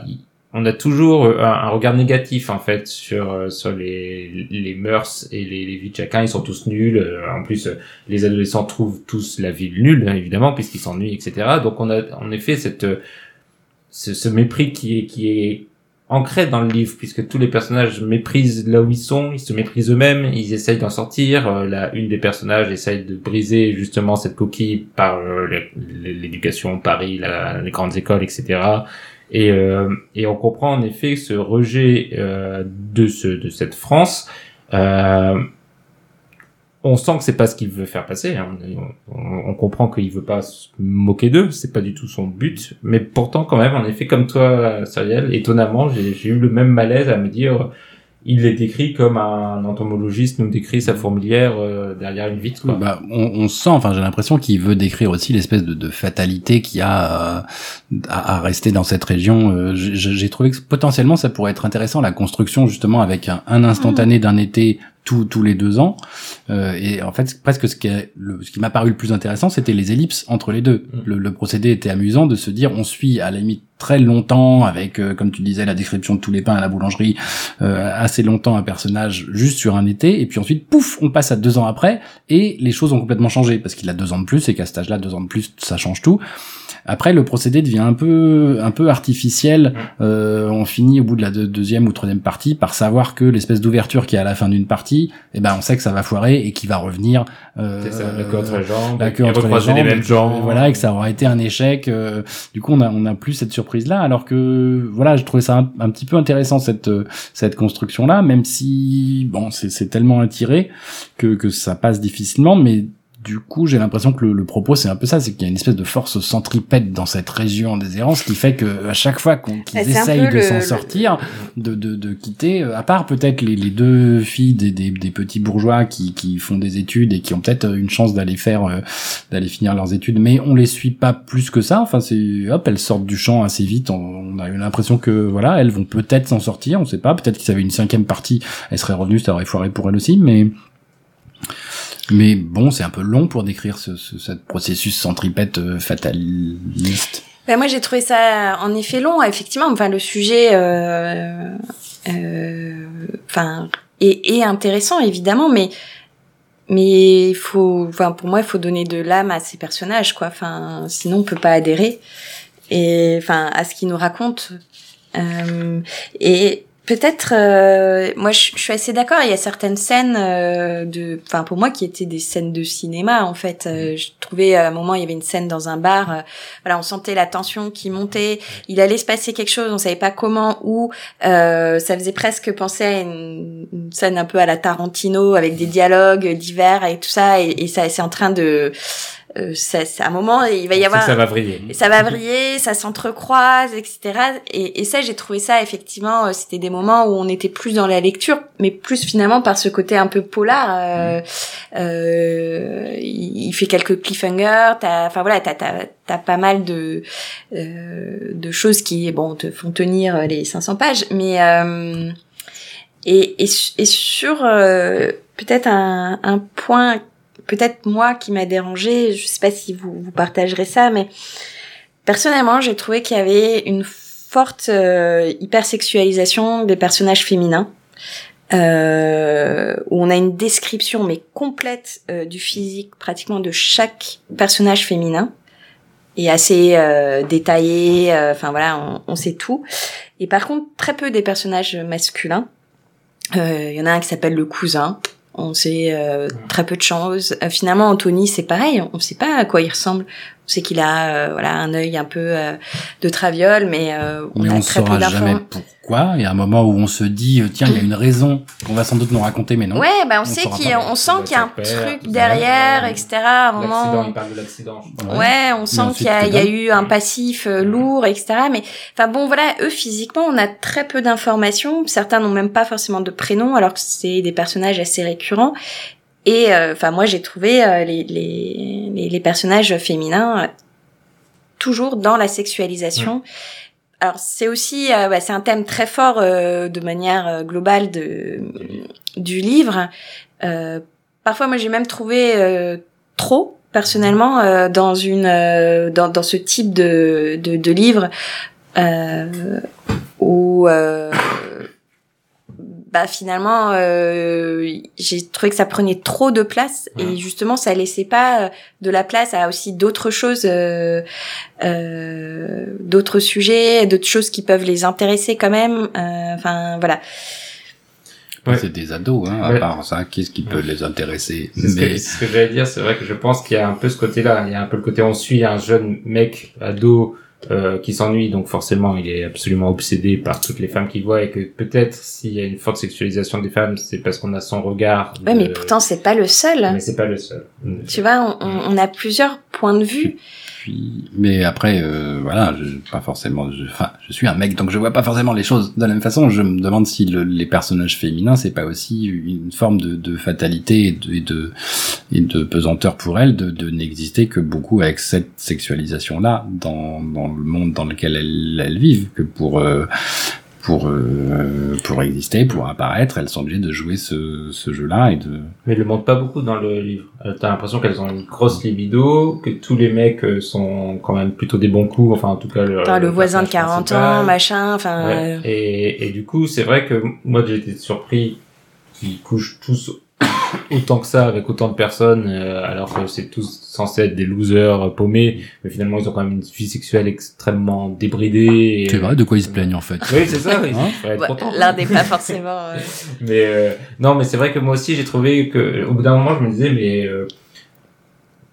on a toujours un, un regard négatif en fait sur euh, sur les les mœurs et les, vies de chacun. Ils sont tous nuls. Euh, en plus euh, les adolescents trouvent tous la ville nulle évidemment puisqu'ils s'ennuient etc donc on a en effet cette euh, ce, mépris qui est qui est ancré dans le livre puisque tous les personnages méprisent là où ils sont, ils se méprisent eux-mêmes, ils essayent d'en sortir. Euh, là, une des personnages essaye de briser justement cette coquille par euh, l'é- l'éducation, Paris, la- les grandes écoles, etc. Et, euh, et on comprend en effet ce rejet euh, de ce de cette France. Euh, on sent que c'est pas ce qu'il veut faire passer. hein. On, comprend qu'il veut pas se moquer d'eux, c'est pas du tout son but. Mais pourtant, quand même, en effet, comme toi, Sariel, étonnamment, j'ai eu le même malaise à me dire, il est décrit comme un entomologiste nous décrit sa fourmilière euh, derrière une vitre. Quoi. Bah, on, on sent, enfin j'ai l'impression qu'il veut décrire aussi l'espèce de, de fatalité qu'il y a euh, à, à rester dans cette région. Euh, j'ai j'ai trouvé que potentiellement ça pourrait être intéressant la construction justement avec un, un instantané d'un été tous tous les deux ans. Euh, et en fait presque ce qui, est le, ce qui m'a paru le plus intéressant, c'était les ellipses entre les deux. Mm. Le, le procédé était amusant de se dire on suit à la limite très longtemps avec euh, comme tu disais la description de tous les pains à la boulangerie euh, assez longtemps un personnage juste sur un été et puis ensuite pouf on passe à deux ans après et les choses ont complètement changé parce qu'il a deux ans de plus et qu'à cet âge-là deux ans de plus ça change tout après le procédé devient un peu un peu artificiel euh, on finit au bout de la deux- deuxième ou troisième partie par savoir que l'espèce d'ouverture qui est à la fin d'une partie eh ben on sait que ça va foirer et qu'il va revenir euh, ça, la queue entre les jambes, la queue et entre les recroiser jambes, les mêmes et que- gens. voilà, et que ça aura été un échec. euh, du coup, on a, on a plus cette surprise-là, alors que, voilà, je trouvais ça un, un petit peu intéressant cette, cette construction-là, même si, bon, c'est, c'est tellement attiré que, que ça passe difficilement, mais du coup, j'ai l'impression que le, le propos, c'est un peu ça, c'est qu'il y a une espèce de force centripète dans cette région des errances qui fait que à chaque fois qu'ils un essayent de s'en sortir, de, de, de quitter, euh, à part peut-être les, les deux filles des, des, des petits bourgeois qui, qui font des études et qui ont peut-être une chance d'aller faire, euh, d'aller finir leurs études, mais on les suit pas plus que ça. Enfin, c'est hop, elles sortent du champ assez vite. On, on a eu l'impression que voilà, elles vont peut-être s'en sortir. On sait pas. Peut-être qu'ils avaient une cinquième partie, elles seraient revenues, ça aurait foiré pour elles aussi, mais. Mais bon, c'est un peu long pour décrire ce, ce, ce processus centripète euh, fataliste. Ben, moi, j'ai trouvé ça en effet long, effectivement. Enfin, le sujet, euh, euh, enfin, est, est intéressant évidemment, mais mais il faut, enfin, pour moi, il faut donner de l'âme à ces personnages, quoi. Enfin, sinon, on peut pas adhérer et enfin à ce qu'ils nous racontent. Euh, et peut-être, euh, moi, je, je suis assez d'accord. Il y a certaines scènes euh, de, enfin, pour moi, qui étaient des scènes de cinéma. En fait, Euh, je trouvais à un moment, il y avait une scène dans un bar. euh, voilà, on sentait la tension qui montait. Il allait se passer quelque chose, on savait pas comment, où. Euh, ça faisait presque penser à une, une scène un peu à la Tarantino avec des dialogues divers et tout ça. Et, et ça, c'est en train de, euh, ça, c'est un moment, il va y avoir ça va vriller. ça va vriller, ça s'entrecroise, etc. Et, et ça, j'ai trouvé ça effectivement, euh, c'était des moments où on était plus dans la lecture, mais plus finalement par ce côté un peu polar. Euh, euh, il, fait quelques cliffhangers, t'as, enfin voilà, t'as, t'as, t'as pas mal de euh, de choses qui, bon, te font tenir les 500 pages, mais euh, et, et, et sur euh, peut-être un, un point peut-être moi qui m'a dérangé, je sais pas si vous, vous partagerez ça, mais personnellement, j'ai trouvé qu'il y avait une forte euh, hypersexualisation des personnages féminins. Euh, où on a une description mais complète euh, du physique pratiquement de chaque personnage féminin et assez euh, détaillé euh, enfin voilà on, on sait tout et par contre très peu des personnages masculins Euh, il y en a un qui s'appelle le cousin on sait euh, très peu de choses. Euh, finalement Anthony c'est pareil. On sait pas à quoi il ressemble on sait qu'il a euh, voilà un œil un peu euh, de traviole mais euh, on Mais a on très peu saura d'infos jamais pourquoi. Il y a un moment où on se dit, tiens, il y a une raison qu'on va sans doute nous raconter, mais non. Ouais, bah on, On sait qu'il y pas. a- on sent qu'il y a un père, truc derrière, etc. À un moment. il parle de l'accident. Ouais, on sent qu'il y a, y eu un passif euh, lourd, etc. Mais enfin bon, voilà, eux physiquement, on a très peu d'informations. Certains n'ont même pas forcément de prénom, alors que c'est des personnages assez récurrents. Et euh, enfin, moi, j'ai trouvé euh, les, les, les personnages féminins euh, toujours dans la sexualisation. Alors c'est aussi, euh, bah, c'est un thème très fort euh, de manière euh, globale de du livre. Euh, parfois, moi, j'ai même trouvé euh, trop personnellement euh, dans une euh, dans, dans ce type de de, de livre euh, où euh, bah finalement euh, j'ai trouvé que ça prenait trop de place et justement ça laissait pas euh, de la place à aussi d'autres choses euh, euh, d'autres sujets d'autres choses qui peuvent les intéresser quand même Euh, enfin voilà Ouais. C'est des ados, hein, à Ouais. part ça, qu'est-ce qui peut les intéresser? C'est ce que, Mais c'est ce que j'allais dire, c'est vrai que je pense qu'il y a un peu ce côté-là. Il y a un peu le côté on suit un jeune mec ado euh, qui s'ennuie, donc forcément il est absolument obsédé par toutes les femmes qu'il voit et que peut-être s'il y a une forte sexualisation des femmes, c'est parce qu'on a son regard. ouais mais pourtant c'est pas le seul mais c'est pas le seul. tu vois on a plusieurs points de vue mais après, euh, voilà, je, pas forcément. Je, enfin, je suis un mec, donc je vois pas forcément les choses de la même façon. Je me demande si le- les personnages féminins, c'est pas aussi une forme de, de fatalité et de, et de et de pesanteur pour elles de, de n'exister que beaucoup avec cette sexualisation-là dans dans le monde dans lequel elles, elles vivent que pour euh, pour euh, pour exister, pour apparaître, elles sont obligées de jouer ce, ce jeu-là et de Mais ils le montrent pas beaucoup dans le livre. Euh, T'as l'impression qu'elles ont une grosse libido, que tous les mecs euh, sont quand même plutôt des bons coups, enfin en tout cas le, Enfin, le voisin de personnage 40 principal. ans machin enfin Ouais. euh, Et, et du coup, c'est vrai que moi j'ai été surpris qu'ils couchent tous autant que ça avec autant de personnes, euh, alors que c'est tous censés être des losers euh, paumés, mais finalement ils ont quand même une vie sexuelle extrêmement débridée. et- c'est vrai de quoi ils se plaignent en fait. Oui, c'est ça. Hein l'un n'est pas forcément euh, *laughs* Mais euh, non, mais c'est vrai que moi aussi j'ai trouvé que au bout d'un moment je me disais mais euh,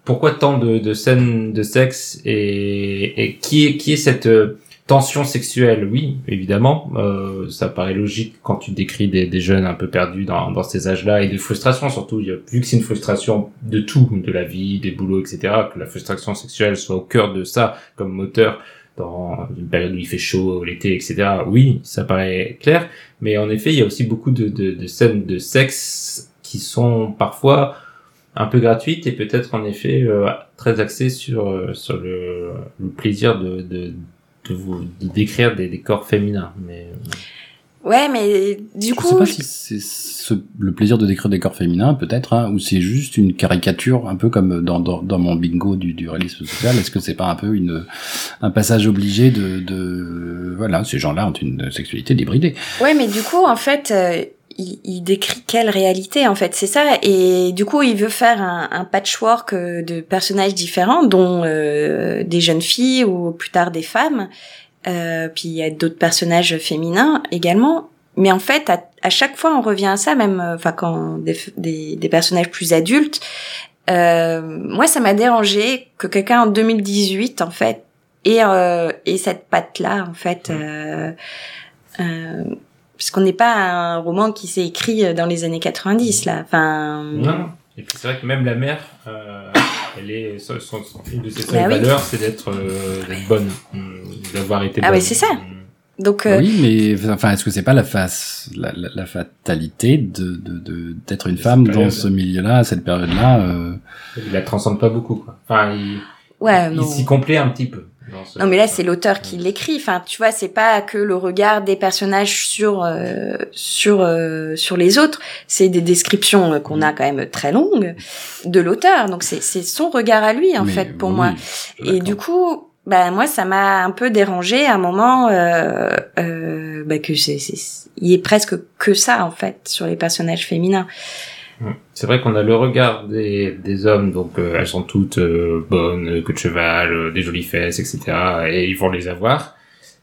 pourquoi tant de, de scènes de sexe et, et qui est qui est cette euh, tension sexuelle Oui, évidemment, euh, ça paraît logique quand tu décris des, des jeunes un peu perdus dans, dans ces âges-là et de frustration surtout. Vu que c'est une frustration de tout, de la vie, des boulots, etc. Que la frustration sexuelle soit au cœur de ça comme moteur dans une période où il fait chaud, l'été, etc. Oui, ça paraît clair. Mais en effet, il y a aussi beaucoup de, de, de scènes de sexe qui sont parfois un peu gratuites et peut-être en effet euh, très axées sur euh, sur le, le plaisir de, de de vous de décrire des, des corps féminins. Mais ouais mais du Je coup sais pas je- si c'est ce, le plaisir de décrire des corps féminins, peut-être, hein, ou c'est juste une caricature, un peu comme dans, dans, dans mon bingo du, du réalisme social. Est-ce que c'est pas un peu une, un passage obligé de, de voilà, ces gens-là ont une sexualité débridée? Ouais, mais du coup, en fait, euh, il, il décrit quelle réalité, en fait, c'est ça. Et du coup, il veut faire un, un patchwork euh, de personnages différents, dont euh, des jeunes filles ou plus tard des femmes. Euh, puis il y a d'autres personnages féminins également. Mais en fait, à, à chaque fois, on revient à ça, même, euh, enfin, quand des, des, des personnages plus adultes. Euh, moi, ça m'a dérangé que quelqu'un en 2018, en fait, ait, euh, ait cette patte-là, en fait. Euh, euh, parce qu'on n'est pas un roman qui s'est écrit dans les années 90 là. Enfin, non. Et puis c'est vrai que même la mère, euh, elle est son, son- une de ses seules Bah oui. valeurs, c'est d'être euh, bonne, d'avoir été Ah bonne. oui, c'est ça. Hum. donc euh, Oui, mais enfin, est-ce que c'est pas la face, la, la, la fatalité de de- de d'être une femme dans ce milieu-là, à cette période-là euh, Il la transcende pas beaucoup, quoi. Enfin, il, ouais, il s'y complaît un petit peu. Non, mais là c'est l'auteur qui l'écrit. Enfin, tu vois, c'est pas que le regard des personnages sur euh, sur euh, sur les autres. C'est des descriptions euh, qu'on a quand même très longues de l'auteur. Donc c'est c'est son regard à lui en mais fait pour oui, moi. Et du coup, bah moi ça m'a un peu dérangé à un moment euh, euh, bah, que c'est il y ait presque que ça en fait sur les personnages féminins. C'est vrai qu'on a le regard des, des hommes, donc euh, elles sont toutes euh, bonnes, que de cheval, euh, des jolies fesses, etc. Et ils vont les avoir.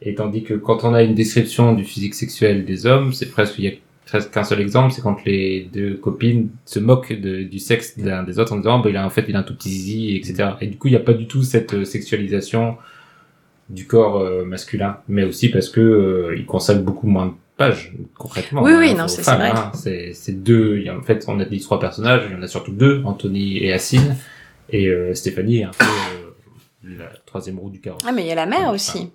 Et tandis que quand on a une description du physique sexuel des hommes, c'est presque il y a presque qu'un seul exemple, c'est quand les deux copines se moquent de- du sexe d'un des autres en disant bah, il a en fait il a un tout petit zizi, etc. Et du coup il n'y a pas du tout cette euh, sexualisation du corps euh, masculin, mais aussi parce que euh, il beaucoup moins de pages concrètement. Oui, hein, oui, aux non, c'est- vrai. hein. C'est deux. il y a- en fait, on a dit trois personnages. Il y en a surtout deux, Anthony et Assine, et euh, Stéphanie est un peu euh, la troisième roue du carrosse. Ah mais il y a la mère aussi.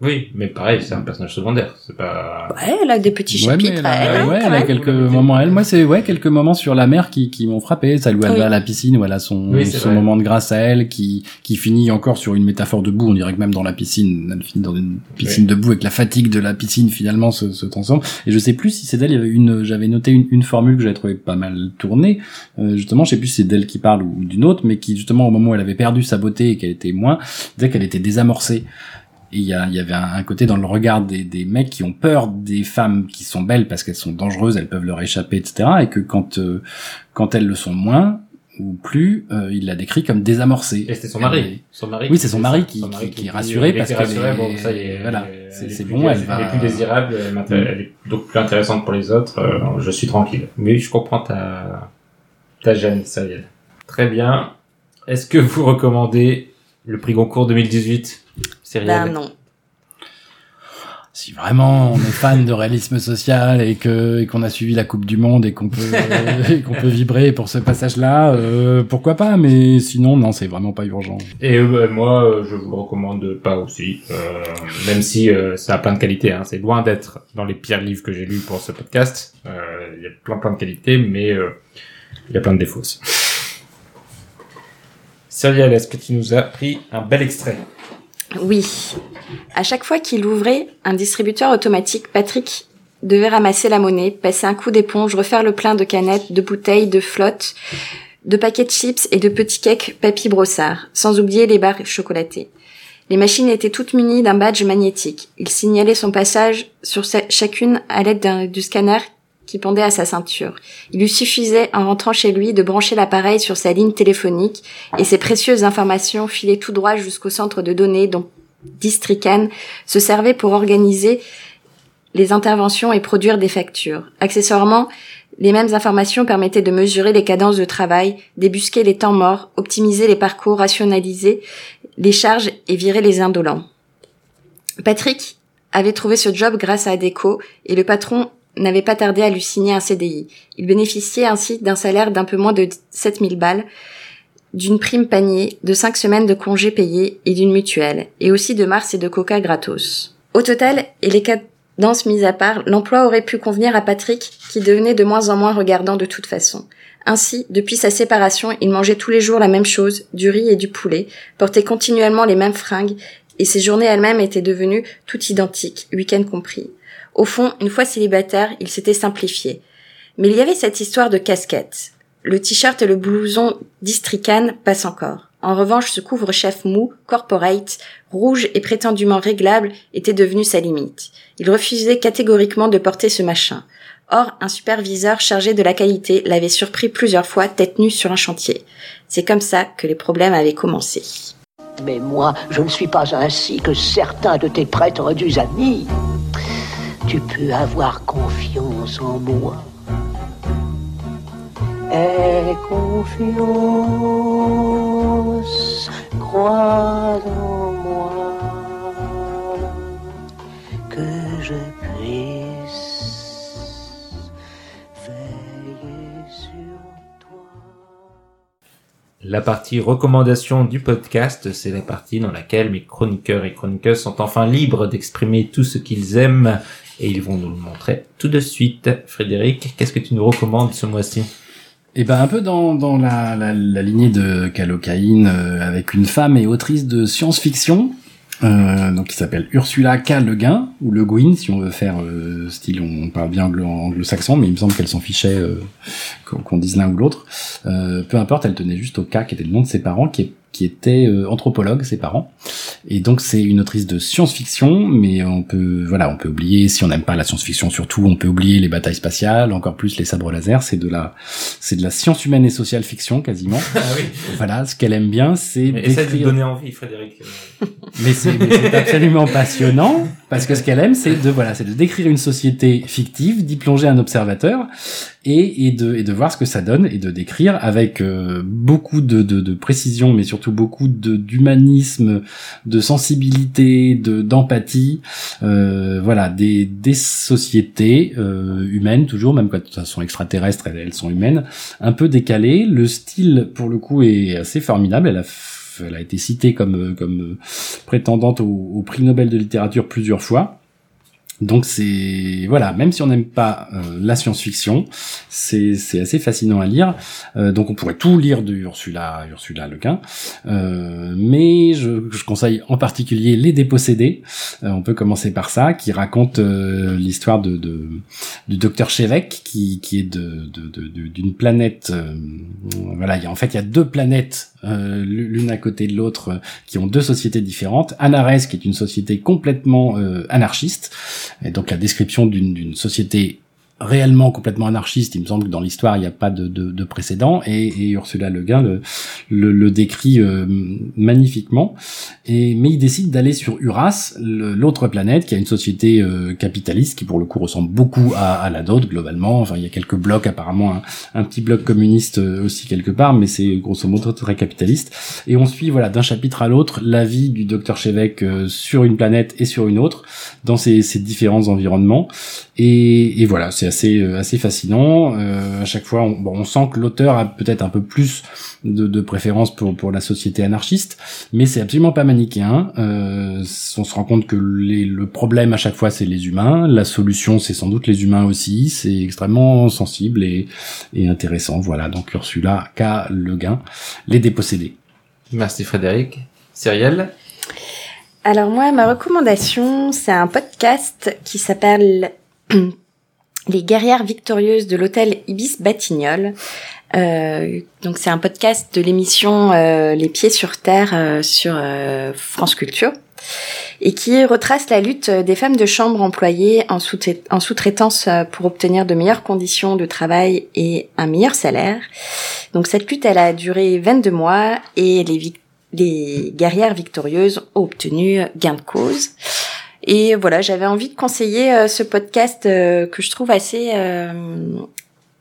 Oui, mais pareil, c'est un personnage secondaire. C'est pas. Ouais, elle a des petits Ouais, chapitres elle à elle, ouais, elle a quelques moments à elle. Moi, c'est ouais quelques moments sur la mer qui, qui m'ont frappé. Celle où elle Oui. va à la piscine, où elle a son, Oui, son vrai. moment de grâce à elle, qui qui finit encore sur une métaphore de boue. On dirait que même dans la piscine, elle finit dans une piscine de boue avec la fatigue de la piscine finalement se, se transforme. Et je sais plus si c'est d'elle. Il y avait une, j'avais noté une, une formule que j'avais trouvé pas mal tournée. Euh, justement, je sais plus si c'est d'elle qui parle ou d'une autre, mais qui justement au moment où elle avait perdu sa beauté et qu'elle était moins, disait qu'elle était désamorcée. Et il y, y avait un, un côté dans le regard des, des mecs qui ont peur des femmes qui sont belles parce qu'elles sont dangereuses, elles peuvent leur échapper, etc. Et que quand euh, quand elles le sont moins ou plus, euh, il la décrit comme désamorcée. Et c'était son mari. Son mari. Oui, c'est son mari qui- Son mari qui- qui est rassuré parce est- bon, ça y est, voilà, est- c'est- est bon, elle elle va- est plus désirable, elle, m'intéresse- elle est donc plus intéressante pour les autres. euh, je suis tranquille. Mais je comprends ta ta gêne, Cyril. Très bien. Est-ce que vous recommandez le prix Goncourt 2018, Cyril Ben non. Si vraiment on est fan de réalisme social et que et qu'on a suivi la Coupe du Monde et qu'on peut *laughs* et qu'on peut vibrer pour ce passage-là, euh, pourquoi pas Mais sinon, non, c'est vraiment pas urgent. Et euh, bah, moi, euh, je vous le recommande pas aussi, euh, même si euh, ça a plein de qualités. Hein. C'est loin d'être dans les pires livres que j'ai lus pour ce podcast. Euh, Il y a plein plein de qualités, mais euh, il y a plein de défauts aussi. Cyrielle, est-ce que tu nous as pris un bel extrait Oui. À chaque fois qu'il ouvrait un distributeur automatique, Patrick devait ramasser la monnaie, passer un coup d'éponge, refaire le plein de canettes, de bouteilles, de flottes, de paquets de chips et de petits cakes papy brossard, sans oublier les barres chocolatées. Les machines étaient toutes munies d'un badge magnétique. Il signalait son passage sur chacune à l'aide du scanner qui pendait à sa ceinture. Il lui suffisait, en rentrant chez lui, de brancher l'appareil sur sa ligne téléphonique et ces précieuses informations filaient tout droit jusqu'au centre de données dont Districan se servait pour organiser les interventions et produire des factures. Accessoirement, les mêmes informations permettaient de mesurer les cadences de travail, débusquer les temps morts, optimiser les parcours, rationaliser les charges et virer les indolents. Patrick avait trouvé ce job grâce à Adeco et le patron n'avait pas tardé à lui signer un CDI. Il bénéficiait ainsi d'un salaire d'un peu moins de 7000 balles, d'une prime panier, de 5 semaines de congés payés et d'une mutuelle, et aussi de Mars et de Coca gratos. Au total, et les cadences mises à part, l'emploi aurait pu convenir à Patrick, qui devenait de moins en moins regardant de toute façon. Ainsi, depuis sa séparation, il mangeait tous les jours la même chose, du riz et du poulet, portait continuellement les mêmes fringues, et ses journées elles-mêmes étaient devenues toutes identiques, week-end compris. Au fond, une fois célibataire, il s'était simplifié. Mais il y avait cette histoire de casquette. Le t-shirt et le blouson d'Istrican passent encore. En revanche, ce couvre-chef mou, corporate, rouge et prétendument réglable était devenu sa limite. Il refusait catégoriquement de porter ce machin. Or, un superviseur chargé de la qualité l'avait surpris plusieurs fois tête nue sur un chantier. C'est comme ça que les problèmes avaient commencé. Mais moi, je ne suis pas ainsi que certains de tes prétendus amis. Tu peux avoir confiance en moi. Aie confiance, crois en moi, La partie recommandation du podcast, c'est la partie dans laquelle mes chroniqueurs et chroniqueuses sont enfin libres d'exprimer tout ce qu'ils aiment et ils vont nous le montrer tout de suite. Frédéric, qu'est-ce que tu nous recommandes ce mois-ci? Et ben un peu dans, dans la, la, la lignée de Calocaïne, euh, avec une femme et autrice de science-fiction, euh, donc qui s'appelle Ursula K. Le Guin, ou Le Guin, si on veut faire euh, style, on parle bien anglo- anglo-saxon, mais il me semble qu'elle s'en fichait euh, qu'on qu'on dise l'un ou l'autre. Euh, peu importe, elle tenait juste au K, qui était le nom de ses parents, qui est qui étaient euh, anthropologues, ses parents. Et donc c'est une autrice de science-fiction, mais on peut voilà, on peut oublier si on n'aime pas la science-fiction surtout, on peut oublier les batailles spatiales, encore plus les sabres laser. C'est de la c'est de la science humaine et sociale fiction quasiment. Ah oui. Voilà, ce qu'elle aime bien, c'est essaie de d'écrire- donner envie, Frédéric. mais c'est mais c'est absolument passionnant parce que ce qu'elle aime, c'est de voilà, c'est de décrire une société fictive, d'y plonger un observateur et, et de et de voir ce que ça donne et de décrire avec euh, beaucoup de, de, de précision, mais surtout beaucoup de d'humanisme, de sensibilité, de d'empathie, euh, voilà, des des sociétés euh, humaines toujours, même quand elles sont extraterrestres, elles, elles sont humaines, un peu décalées. Le style, pour le coup, est assez formidable. Elle a elle a été citée comme comme euh, prétendante au, au prix Nobel de littérature plusieurs fois. Donc c'est voilà, même si on n'aime pas euh, la science-fiction, c'est c'est assez fascinant à lire. Euh, donc on pourrait tout lire de Ursula Ursula Le Guin, Euh, mais je, je conseille en particulier Les Dépossédés. Euh, on peut commencer par ça, qui raconte euh, l'histoire de, de du docteur Chevek, qui qui est de de- de- de- d'une planète. euh, voilà, il y a, en fait il y a deux planètes euh, l'une à côté de l'autre euh, qui ont deux sociétés différentes. Anares, qui est une société complètement euh, anarchiste, et donc la description d'une d'une société réellement complètement anarchiste, il me semble que dans l'histoire il n'y a pas de, de, de précédent, et, et Ursula Le Guin le, le, le décrit euh, magnifiquement. Et mais il décide d'aller sur Uras, l'autre planète, qui a une société euh, capitaliste qui pour le coup ressemble beaucoup à, à la nôtre globalement. Enfin, il y a quelques blocs apparemment, un, un petit bloc communiste euh, aussi quelque part, mais c'est grosso modo très capitaliste. Et on suit voilà d'un chapitre à l'autre la vie du docteur Chevek euh, sur une planète et sur une autre dans ces, ces différents environnements. Et, et voilà, c'est assez euh, assez fascinant. Euh, à chaque fois, on, bon, on sent que l'auteur a peut-être un peu plus de, de préférence pour pour la société anarchiste, mais c'est absolument pas manichéen. Euh, on se rend compte que les, le problème à chaque fois c'est les humains, la solution c'est sans doute les humains aussi. C'est extrêmement sensible et, et intéressant. Voilà, donc Ursula K. Le Guin, les dépossédés. Merci Frédéric. Cyrielle Alors moi, ma recommandation, c'est un podcast qui s'appelle Les guerrières victorieuses de l'hôtel Ibis Batignolles. Euh, donc c'est un podcast de l'émission euh, Les Pieds sur Terre euh, sur euh, France Culture et qui retrace la lutte des femmes de chambre employées en sous- en sous-traitance pour obtenir de meilleures conditions de travail et un meilleur salaire. Donc cette lutte, elle a duré 22 mois et les guerrières victorieuses ont obtenu gain de cause. Et voilà, j'avais envie de conseiller euh, ce podcast euh, que je trouve assez euh,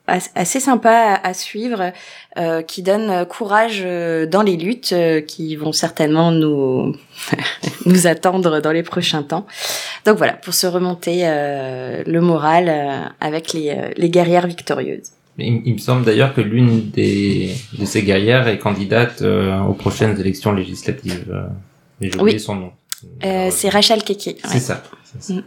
as- assez sympa à, suivre, euh, qui donne courage dans les luttes euh, qui vont certainement nous *laughs* nous attendre dans les prochains temps. Donc voilà, pour se remonter euh, le moral euh, avec les, les guerrières victorieuses. il, il me semble d'ailleurs que l'une des de ces guerrières est candidate aux prochaines élections législatives. J'ai Oui. oublié son nom. Euh, c'est Rachel Keke. C'est ça. Mm.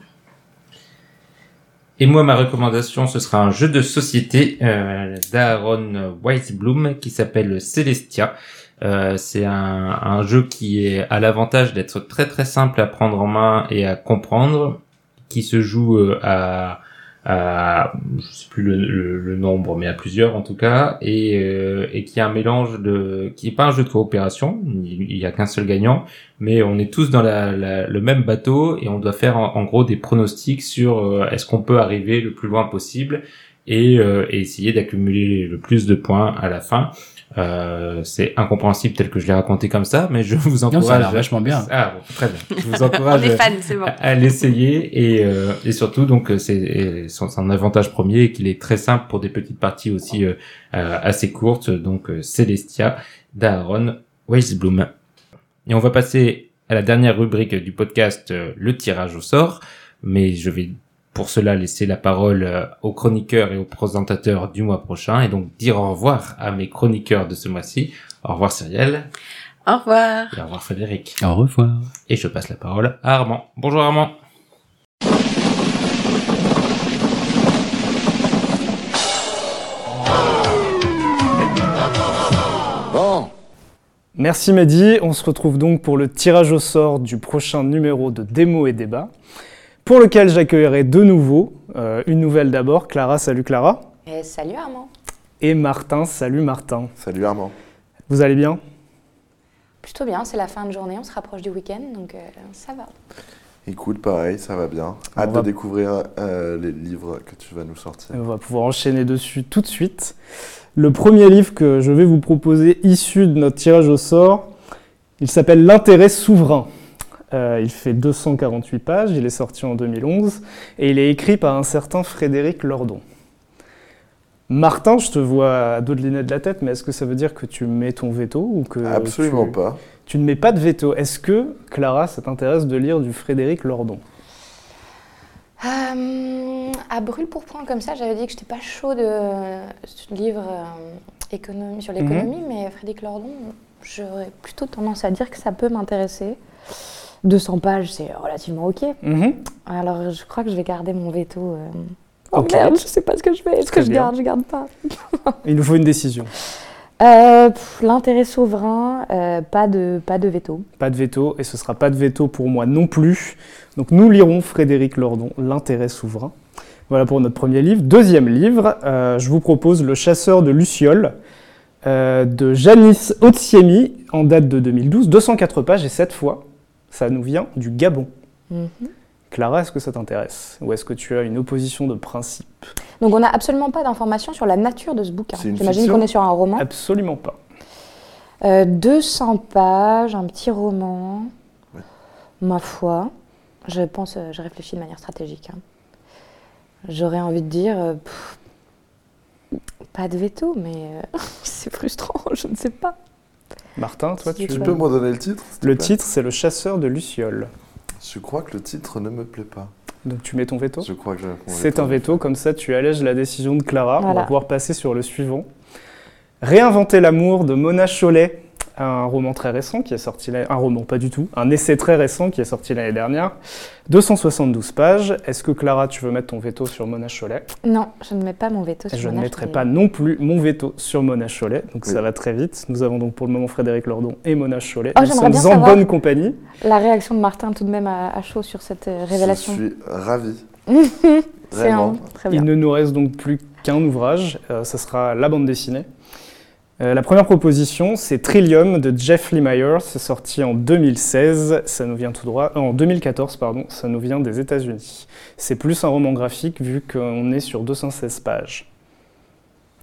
Et moi, ma recommandation, ce sera un jeu de société euh, d'Aaron Weisblum qui s'appelle Celestia. Euh, c'est un, un jeu qui est à l'avantage d'être très très simple à prendre en main et à comprendre, qui se joue euh, à, à je sais plus le, nombre, mais à plusieurs en tout cas, et, euh, et qui a un mélange de, qui est pas un jeu de coopération, il, y a qu'un seul gagnant, mais on est tous dans la, le même bateau et on doit faire en, gros des pronostics sur euh, est-ce qu'on peut arriver le plus loin possible euh, et essayer d'accumuler le plus de points à la fin. Euh, c'est incompréhensible tel que je l'ai raconté comme ça, mais je vous Non, encourage. ça a l'air vachement bien. Ah, bon, très bien. Je vous On encourage est fans, c'est bon. à, à l'essayer et, euh, et surtout donc euh, c'est son, avantage premier qu'il est très simple pour des petites parties aussi euh, euh, assez courtes donc euh, Celestia d'Aaron Weisblum. Et on va passer à la dernière rubrique du podcast euh, le tirage au sort mais je vais pour cela laisser la parole euh, aux chroniqueurs et aux présentateurs du mois prochain et donc dire au revoir à mes chroniqueurs de ce mois-ci. Au revoir Cyrielle Au revoir. et au revoir Frédéric. Au revoir. Et je passe la parole à Armand. Bonjour Armand. Bon, Merci Mehdi, on se retrouve donc pour le tirage au sort du prochain numéro de Démo et Débat, pour lequel j'accueillerai de nouveau, euh, une nouvelle d'abord, Clara, salut Clara, Et salut Armand. et Martin, salut Martin. salut Armand. Vous allez bien? Plutôt bien, c'est la fin de journée, on se rapproche du week-end, donc euh, ça va. Écoute, pareil, ça va bien. Hâte va- de découvrir euh, les livres que tu vas nous sortir. On va pouvoir enchaîner dessus tout de suite. Le premier livre que je vais vous proposer, issu de notre tirage au sort, il s'appelle L'intérêt souverain. Euh, il fait 248 pages, il est sorti en 2011 et il est écrit par un certain Frédéric Lordon. Martin, je te vois à dos de de la tête, mais est-ce que ça veut dire que tu mets ton veto ou que Absolument tu, pas. tu ne mets pas de veto Est-ce que, Clara, ça t'intéresse de lire du Frédéric Lordon? Euh, à brûle pour point comme ça, j'avais dit que j'étais pas chaud de, de livre euh, économie, sur l'économie, mais Frédéric Lordon, j'aurais plutôt tendance à dire que ça peut m'intéresser. 200 pages, c'est relativement ok. Mhm. Alors je crois que je vais garder mon veto. euh. Oh merde, je sais pas ce que je fais. Est-ce que je garde, je garde pas? *laughs* Il nous faut une décision. Euh, pff, L'intérêt souverain, euh, pas, de, pas de veto. Pas de veto, et ce sera pas de veto pour moi non plus. Donc nous lirons Frédéric Lordon, L'intérêt souverain. Voilà pour notre premier livre. Deuxième livre, euh, je vous propose Le chasseur de Luciole de Janice Otsiemi en date de 2012, 204 pages et cette fois, ça nous vient du Gabon. Mhm. Clara, est-ce que ça t'intéresse? Ou est-ce que tu as une opposition de principe? Donc on n'a absolument pas d'informations sur la nature de ce bouquin. J'imagine qu'on est sur un roman. Absolument pas. Euh, 200 pages, un petit roman. Ouais. Ma foi, je pense, euh, je réfléchis de manière stratégique. hein. J'aurais envie de dire, euh, pff, pas de veto, mais euh, *laughs* c'est frustrant, *laughs* je ne sais pas. Martin, toi, tu... Tu peux me redonner le titre Le plaît titre, c'est Le chasseur de Luciole. Je crois que le titre ne me plaît pas. Donc tu mets ton veto Je crois que C'est un veto, comme ça tu allèges la décision de Clara. On va pouvoir passer sur le suivant. Réinventer l'amour de Mona Chollet, un roman très récent qui est sorti l'année... Un roman, pas du tout. Un essai très récent qui est sorti l'année dernière. 272 pages. Est-ce que Clara, tu veux mettre ton veto sur Mona Chollet Non, je ne mets pas mon veto sur Je ne mon mettrai acheté. pas non plus mon veto sur Mona Chollet. Donc Oui. ça va très vite. Nous avons donc pour le moment Frédéric Lordon et Mona Chollet. Oh, Nous j'aimerais sommes bien en bonne compagnie. La réaction de Martin tout de même à, à chaud sur cette euh, révélation. Je suis ravi. *laughs* Un... Vraiment. Très bien. Il ne nous reste donc plus qu'un ouvrage, euh, ça sera la bande dessinée. Euh, la première proposition, c'est Trillium de Jeff Lemire, c'est sorti en 2016, ça nous vient tout droit, euh, en 2014 pardon, ça nous vient des États-Unis. C'est plus un roman graphique vu qu'on est sur 216 pages.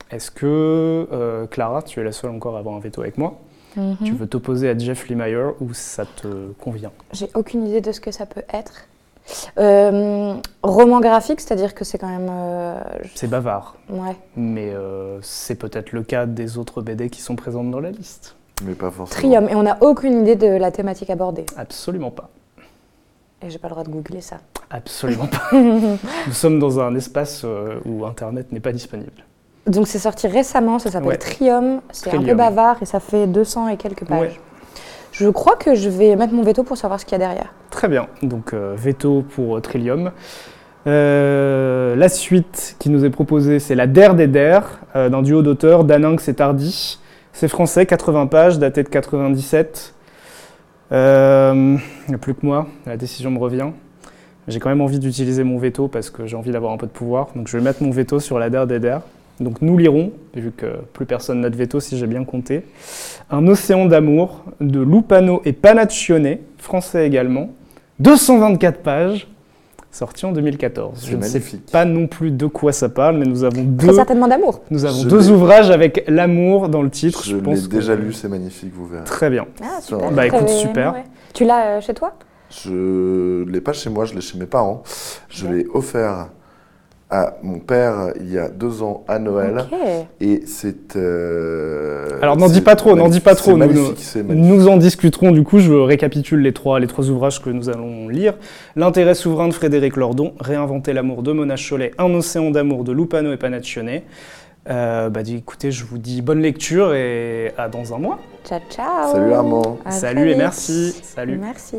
Est-ce que euh, Clara, tu es la seule encore à avoir un veto avec moi, Mhm. tu veux t'opposer à Jeff Lemire ou ça te convient? J'ai aucune idée de ce que ça peut être. Euh, roman graphique, c'est-à-dire que c'est quand même. euh, je- C'est bavard, Ouais. mais euh, c'est peut-être le cas des autres BD qui sont présentes dans la liste. Mais pas forcément. Trium, et on n'a aucune idée de la thématique abordée. Absolument pas. Et j'ai pas le droit de googler ça. Absolument pas. *laughs* Nous sommes dans un espace euh, où Internet n'est pas disponible. Donc c'est sorti récemment, ça s'appelle Ouais. Trium, c'est un peu bavard et ça fait 200 et quelques pages. Ouais. Je crois que je vais mettre mon veto pour savoir ce qu'il y a derrière. Très bien. Donc euh, veto pour euh, Trillium. Euh, la suite qui nous est proposée, c'est la Der des Der, d'un duo d'auteurs, Daninx et Tardy. C'est français, 80 pages, daté de 97. Euh, Il n'y a plus que moi, la décision me revient. J'ai quand même envie d'utiliser mon veto parce que j'ai envie d'avoir un peu de pouvoir. Donc je vais mettre mon veto sur la Der des Der. Donc nous lirons, vu que plus personne n'a de veto si j'ai bien compté, Un océan d'amour de Lupano et Panaccione, français également, 224 pages, sorti en 2014. C'est Je ne sais magnifique. pas non plus de quoi ça parle, mais nous avons Très deux, certainement d'amour. nous avons Je deux ouvrages avec l'amour dans le titre. Je l'ai que- déjà lu, c'est magnifique, vous verrez. Très bien. Ah, super. Bah, écoute, super. ouais. Tu l'as euh, chez toi? Je ne l'ai pas chez moi, je l'ai chez mes parents. Je l'ai offert à mon père il y a deux ans à Noël. Ok. Et c'est. euh, Alors n'en dis pas trop, n'en dis pas trop. Nous- en discuterons du coup, je récapitule les trois, les trois ouvrages que nous allons lire. L'intérêt souverain de Frédéric Lordon, Réinventer l'amour de Mona Chollet, Un océan d'amour de Lupano et Panaccione. Euh, bah, écoutez, je vous dis bonne lecture et à dans un mois. Ciao, ciao. Salut Armand. À Salut et merci. Salut. Merci.